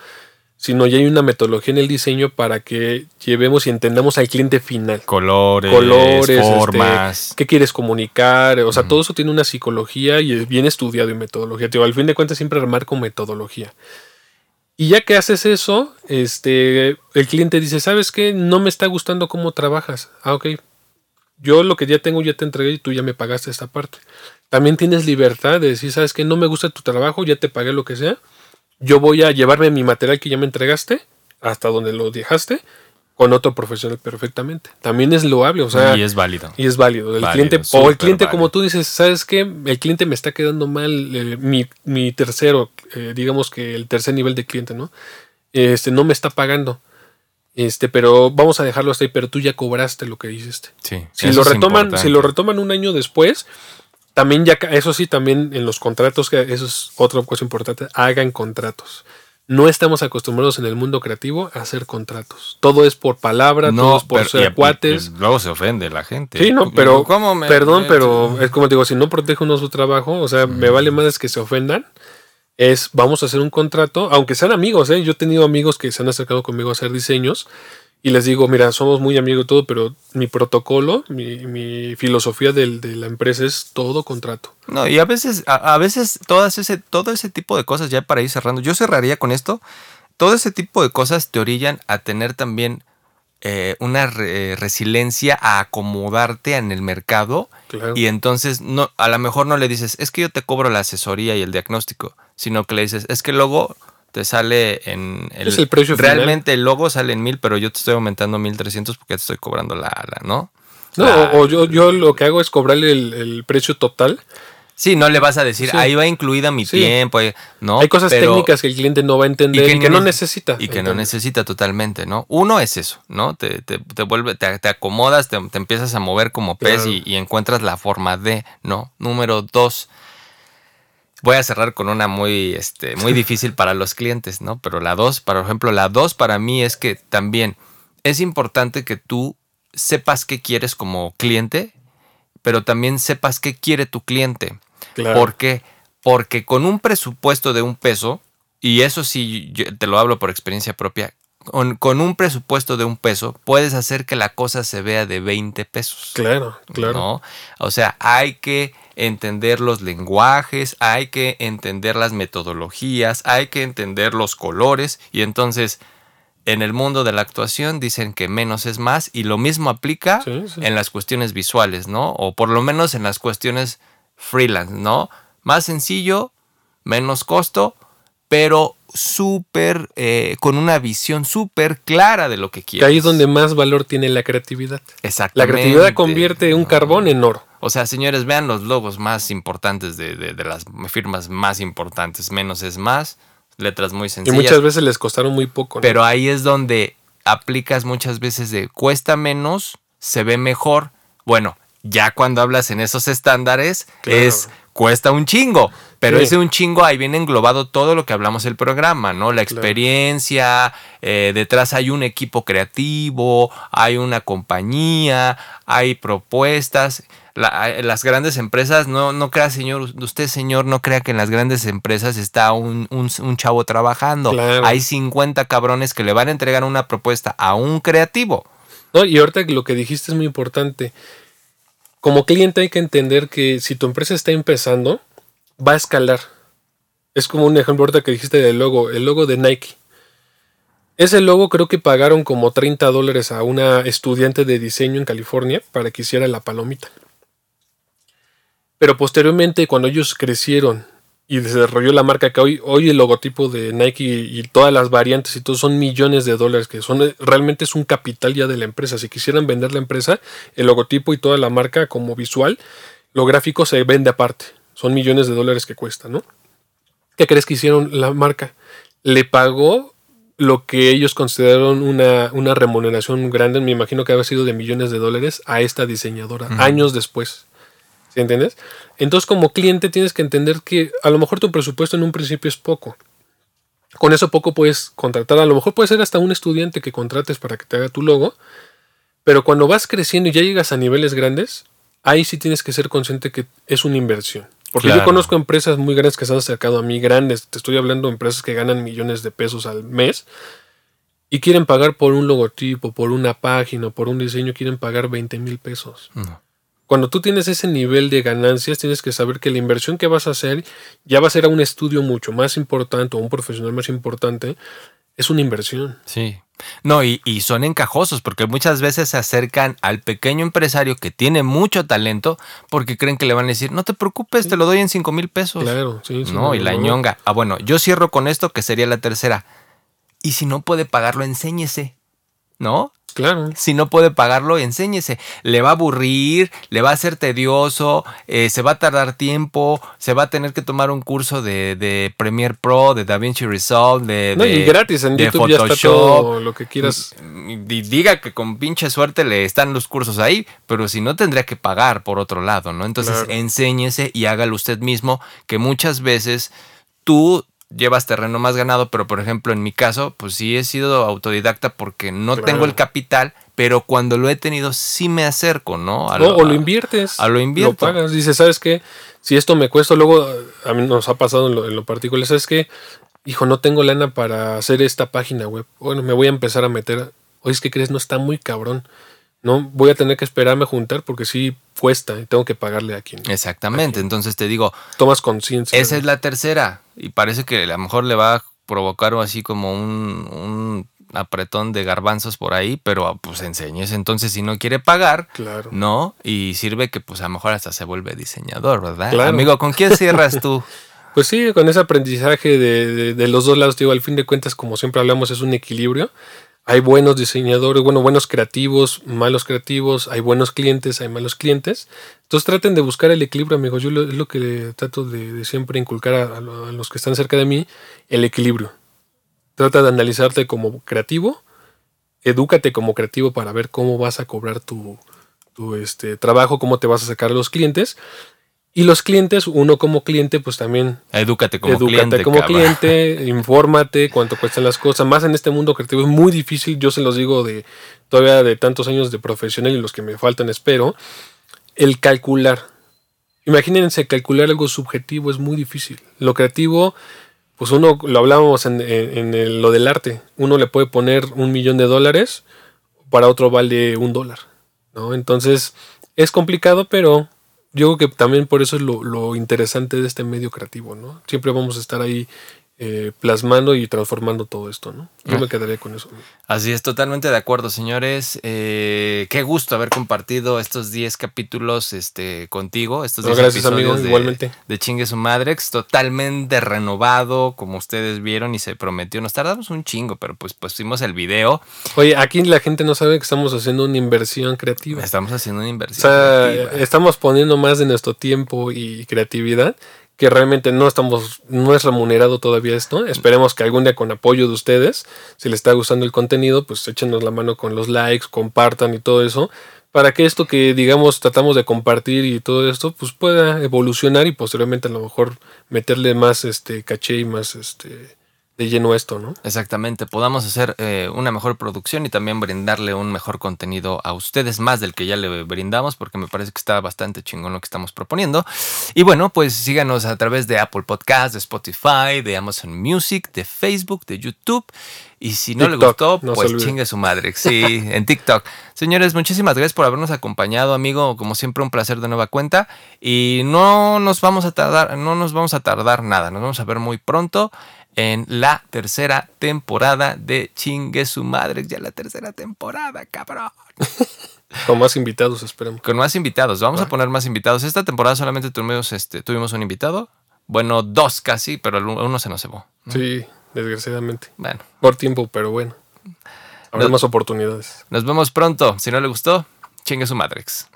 Speaker 2: sino ya hay una metodología en el diseño para que llevemos y entendamos al cliente final.
Speaker 1: Colores,
Speaker 2: Colores, este,
Speaker 1: formas.
Speaker 2: ¿Qué quieres comunicar? O sea, todo eso tiene una psicología y es bien estudiado en metodología. Al fin de cuentas siempre remarco metodología. Y ya que haces eso, este, el cliente dice, ¿sabes qué? No me está gustando cómo trabajas. Ah, ok. Yo lo que ya tengo ya te entregué y tú ya me pagaste esta parte. También tienes libertad de decir, ¿sabes qué? No me gusta tu trabajo, ya te pagué lo que sea. Yo voy a llevarme mi material que ya me entregaste hasta donde lo dejaste con otro profesional perfectamente. También es loable, o sea,
Speaker 1: y es válido.
Speaker 2: y es válido. El
Speaker 1: Válido,
Speaker 2: cliente, o el cliente, como tú dices, ¿sabes qué? El cliente me está quedando mal, eh, mi, mi tercero, eh, digamos que el tercer nivel de cliente, ¿no? Este, no me está pagando. Este, pero vamos a dejarlo hasta ahí, pero tú ya cobraste lo que hiciste.
Speaker 1: Sí.
Speaker 2: Si lo retoman, si lo retoman un año después, también ya, eso sí, también en los contratos, que eso es otra cosa importante, hagan contratos. No estamos acostumbrados en el mundo creativo a hacer contratos. Todo es por palabra, todo es por
Speaker 1: pero-
Speaker 2: ser
Speaker 1: y-
Speaker 2: cuates.
Speaker 1: y luego se ofende la gente.
Speaker 2: Sí, no, pero,
Speaker 1: ¿Cómo me-
Speaker 2: perdón,
Speaker 1: me-
Speaker 2: pero es como te digo, si no protege uno su trabajo, o sea, me vale más que se ofendan, es vamos a hacer un contrato, aunque sean amigos, ¿eh? yo he tenido amigos que se han acercado conmigo a hacer diseños y les digo, mira, somos muy amigos y todo, pero mi protocolo, mi, mi filosofía del- de la empresa es todo contrato.
Speaker 1: No, y a veces, a, a veces todas ese, todo ese tipo de cosas, ya para ir cerrando, yo cerraría con esto, todo ese tipo de cosas te orillan a tener también eh, una re- resiliencia a acomodarte en el mercado
Speaker 2: Claro.
Speaker 1: y entonces no, a lo mejor no le dices, es que yo te cobro la asesoría y el diagnóstico, sino que le dices, es que luego te sale en...
Speaker 2: Es el precio final.
Speaker 1: Realmente el logo sale en mil, pero yo te estoy aumentando mil trescientos porque te estoy cobrando la, la ¿no?
Speaker 2: No,
Speaker 1: La-
Speaker 2: o, yo, yo lo que hago es cobrarle el, el precio total.
Speaker 1: Sí, no le vas a decir,
Speaker 2: Sí.
Speaker 1: ahí va incluida mi
Speaker 2: Sí.
Speaker 1: tiempo, eh, ¿no?
Speaker 2: Hay cosas
Speaker 1: Pero-
Speaker 2: técnicas que el cliente no va a entender y que, no necesita.
Speaker 1: Y que no necesita totalmente, ¿no? Uno es eso, ¿no? Te, te, te vuelve, te, te acomodas, te, te empiezas a mover como pez
Speaker 2: Claro.
Speaker 1: y, y encuentras la forma de, ¿no? Número dos. Voy a cerrar con una muy, este, muy difícil para los clientes, ¿no? Pero la dos, por ejemplo, la dos para mí es que también es importante que tú sepas qué quieres como cliente, pero también sepas qué quiere tu cliente.
Speaker 2: Claro.
Speaker 1: ¿Por qué? Porque con un presupuesto de un peso, y eso sí, yo te lo hablo por experiencia propia, con, con un presupuesto de un peso puedes hacer que la cosa se vea de 20 pesos.
Speaker 2: Claro, claro.
Speaker 1: ¿no? O sea, hay que entender los lenguajes, hay que entender las metodologías, hay que entender los colores y entonces en el mundo de la actuación dicen que menos es más y lo mismo aplica
Speaker 2: Sí, sí.
Speaker 1: en las cuestiones visuales, ¿no? O por lo menos en las cuestiones freelance, ¿no? Más sencillo, menos costo, pero súper, eh, con una visión súper clara de lo que
Speaker 2: Que
Speaker 1: quieres.
Speaker 2: ahí es donde más valor tiene la creatividad. La
Speaker 1: Exactamente.
Speaker 2: creatividad convierte un carbón en oro.
Speaker 1: O sea, señores, vean los logos más importantes de, de- de las firmas más importantes. Menos es más, letras muy
Speaker 2: Y
Speaker 1: sencillas.
Speaker 2: muchas veces les costaron muy poco. ¿no?
Speaker 1: Pero ahí es donde aplicas muchas veces de cuesta menos, se ve mejor. Bueno, ya cuando hablas en esos estándares
Speaker 2: Claro.
Speaker 1: es cuesta un chingo. Pero
Speaker 2: Sí.
Speaker 1: ese un chingo ahí viene englobado todo lo que hablamos del programa, ¿no? La
Speaker 2: Claro.
Speaker 1: experiencia, eh, detrás hay un equipo creativo, hay una compañía, hay propuestas. La- eh, las grandes empresas, no, no crea, señor, usted, señor, no crea que en las grandes empresas está un, un- un chavo trabajando.
Speaker 2: Claro.
Speaker 1: Hay 50 cabrones que le van a entregar una propuesta a un creativo.
Speaker 2: No, y ahorita lo que dijiste es muy importante. Como cliente hay que entender que si tu empresa está empezando, va a escalar. Es como un ejemplo ahorita que dijiste del logo, el logo de Nike. Ese logo creo que pagaron como 30 dólares a una estudiante de diseño en California para que hiciera la palomita. Pero posteriormente, cuando ellos crecieron y desarrolló la marca que hoy, hoy el logotipo de Nike y, y todas las variantes y todo son millones de dólares que son realmente es un capital ya de la empresa. Si quisieran vender la empresa, el logotipo y toda la marca como visual, lo gráfico se vende aparte. Son millones de dólares que cuesta, ¿no? ¿Qué crees que hicieron la marca? Le pagó lo que ellos consideraron una, una remuneración grande, me imagino que había sido de millones de dólares, a esta diseñadora, años después. ¿Sí entiendes? Entonces, como cliente, tienes que entender que a lo mejor tu presupuesto en un principio es poco. Con eso poco puedes contratar. A lo mejor puede ser hasta un estudiante que contrates para que te haga tu logo. Pero cuando vas creciendo y ya llegas a niveles grandes, ahí sí tienes que ser consciente que es una inversión. Porque
Speaker 1: Claro.
Speaker 2: yo conozco empresas muy grandes que se han acercado a mí, grandes. Te estoy hablando de empresas que ganan millones de pesos al mes y quieren pagar por un logotipo, por una página, por un diseño, quieren pagar 20 mil pesos.
Speaker 1: No.
Speaker 2: Cuando tú tienes ese nivel de ganancias, tienes que saber que la inversión que vas a hacer ya va a ser a un estudio mucho más importante o un profesional más importante. Es una inversión.
Speaker 1: Sí. No, y, y son encajosos porque muchas veces se acercan al pequeño empresario que tiene mucho talento porque creen que le van a decir, no te preocupes, te lo doy en 5 mil pesos.
Speaker 2: Claro, sí. sí,
Speaker 1: No, y la ñonga. Ah, bueno, yo cierro con esto que sería la tercera. Y si no puede pagarlo, enséñese. ¿No?
Speaker 2: Claro.
Speaker 1: Si no puede pagarlo, enséñese. Le va a aburrir, le va a ser tedioso, eh, se va a tardar tiempo, se va a tener que tomar un curso de, de Premiere Pro, de DaVinci Resolve, de,
Speaker 2: No,
Speaker 1: de-
Speaker 2: y gratis en
Speaker 1: de
Speaker 2: YouTube ya está
Speaker 1: Photoshop.
Speaker 2: todo lo que quieras.
Speaker 1: Y diga que con pinche suerte le están los cursos ahí, pero si no tendría que pagar por otro lado, ¿no? Entonces
Speaker 2: Claro.
Speaker 1: enséñese y hágalo usted mismo, que muchas veces tú llevas terreno más ganado, pero por ejemplo en mi caso, pues sí he sido autodidacta porque no
Speaker 2: Claro.
Speaker 1: tengo el capital, pero cuando lo he tenido sí me acerco, ¿no? A
Speaker 2: No, o lo inviertes.
Speaker 1: a lo invierto.
Speaker 2: pagas. Dices, ¿sabes qué? Si esto me cuesta, luego a mí nos ha pasado en lo, en lo particular, ¿sabes qué? Hijo, no tengo lana para hacer esta página web. Bueno, me voy a empezar a meter. Oye, es que crees, no está muy cabrón. No, voy a tener que esperarme a juntar porque sí cuesta y tengo que pagarle a quien.
Speaker 1: Exactamente, entonces te digo,
Speaker 2: Tomas conciencia.
Speaker 1: Esa es la tercera. Y parece que a lo mejor le va a provocar así como un, un apretón de garbanzos por ahí, pero pues enséñese. Entonces, si no quiere pagar,
Speaker 2: Claro.
Speaker 1: no, y sirve que pues a lo mejor hasta se vuelve diseñador, ¿verdad?
Speaker 2: Claro.
Speaker 1: Amigo, ¿con quién cierras tú?
Speaker 2: Pues sí, con ese aprendizaje de, de- de los dos lados, digo, al fin de cuentas, como siempre hablamos, es un equilibrio. Hay buenos diseñadores, bueno, buenos creativos, malos creativos, hay buenos clientes, hay malos clientes. Entonces traten de buscar el equilibrio, amigos. Yo lo- es lo que trato de, siempre inculcar a, a lo- a los que están cerca de mí, el equilibrio. Trata de analizarte como creativo, edúcate como creativo para ver cómo vas a cobrar tu, tu, este, trabajo, cómo te vas a sacar a los clientes. Y los clientes, uno como cliente, pues también
Speaker 1: Edúcate como
Speaker 2: Edúcate
Speaker 1: cliente.
Speaker 2: como
Speaker 1: cabrón.
Speaker 2: cliente, infórmate cuánto cuestan las cosas. Más en este mundo creativo es muy difícil, yo se los digo de todavía de tantos años de profesional y los que me faltan espero, el calcular. Imagínense calcular algo subjetivo es muy difícil. Lo creativo, pues uno, lo hablábamos en, en- en el- lo del arte, uno le puede poner un millón de dólares, para otro vale un dólar. ¿no? Entonces es complicado, pero yo creo que también por eso es lo, lo interesante de este medio creativo, ¿no? Siempre vamos a estar ahí eh, plasmando y transformando todo esto, ¿no? Yo
Speaker 1: Ah.
Speaker 2: me quedaría con eso.
Speaker 1: Así es, totalmente de acuerdo, señores. Eh, qué gusto haber compartido estos 10 capítulos este, contigo. Estos
Speaker 2: No,
Speaker 1: 10
Speaker 2: gracias, amigo,
Speaker 1: episodios de-
Speaker 2: igualmente.
Speaker 1: De Chingue su Madrex, totalmente renovado, como ustedes vieron y se prometió. Nos tardamos un chingo, pero pues pusimos el video.
Speaker 2: Oye, aquí la gente no sabe que estamos haciendo una inversión creativa.
Speaker 1: Estamos haciendo una
Speaker 2: O
Speaker 1: inversión.
Speaker 2: sea,
Speaker 1: creativa.
Speaker 2: estamos poniendo más de nuestro tiempo y creatividad que realmente no estamos, no es remunerado todavía esto. Esperemos que algún día con apoyo de ustedes, si les está gustando el contenido, pues échenos la mano con los likes, compartan y todo eso, para que esto que digamos tratamos de compartir y todo esto, pues pueda evolucionar y posteriormente a lo mejor meterle más este caché y más este de lleno esto, ¿no?
Speaker 1: Exactamente, podamos hacer eh, una mejor producción y también brindarle un mejor contenido a ustedes, más del que ya le brindamos, porque me parece que está bastante chingón lo que estamos proponiendo. Y bueno, pues síganos a través de Apple Podcast, de Spotify, de Amazon Music, de Facebook, de YouTube. Y si no le gustó,
Speaker 2: no
Speaker 1: pues chingue su madre. Sí, en TikTok. Señores, muchísimas gracias por habernos acompañado, amigo. Como siempre, un placer de nueva cuenta. Y no nos vamos a tardar, no nos vamos a tardar nada. Nos vamos a ver muy pronto en la tercera temporada de Chingue su madre. Ya la tercera temporada, cabrón.
Speaker 2: Con más invitados, esperemos.
Speaker 1: Con más invitados. Vamos a poner más invitados. Esta temporada solamente tuvimos, este, tuvimos un invitado. Bueno, dos casi, pero uno se nos cebó.
Speaker 2: Sí, desgraciadamente.
Speaker 1: Bueno,
Speaker 2: Por tiempo, pero bueno. Habrá más oportunidades.
Speaker 1: nos vemos pronto. Si no le gustó, chingue su madrex.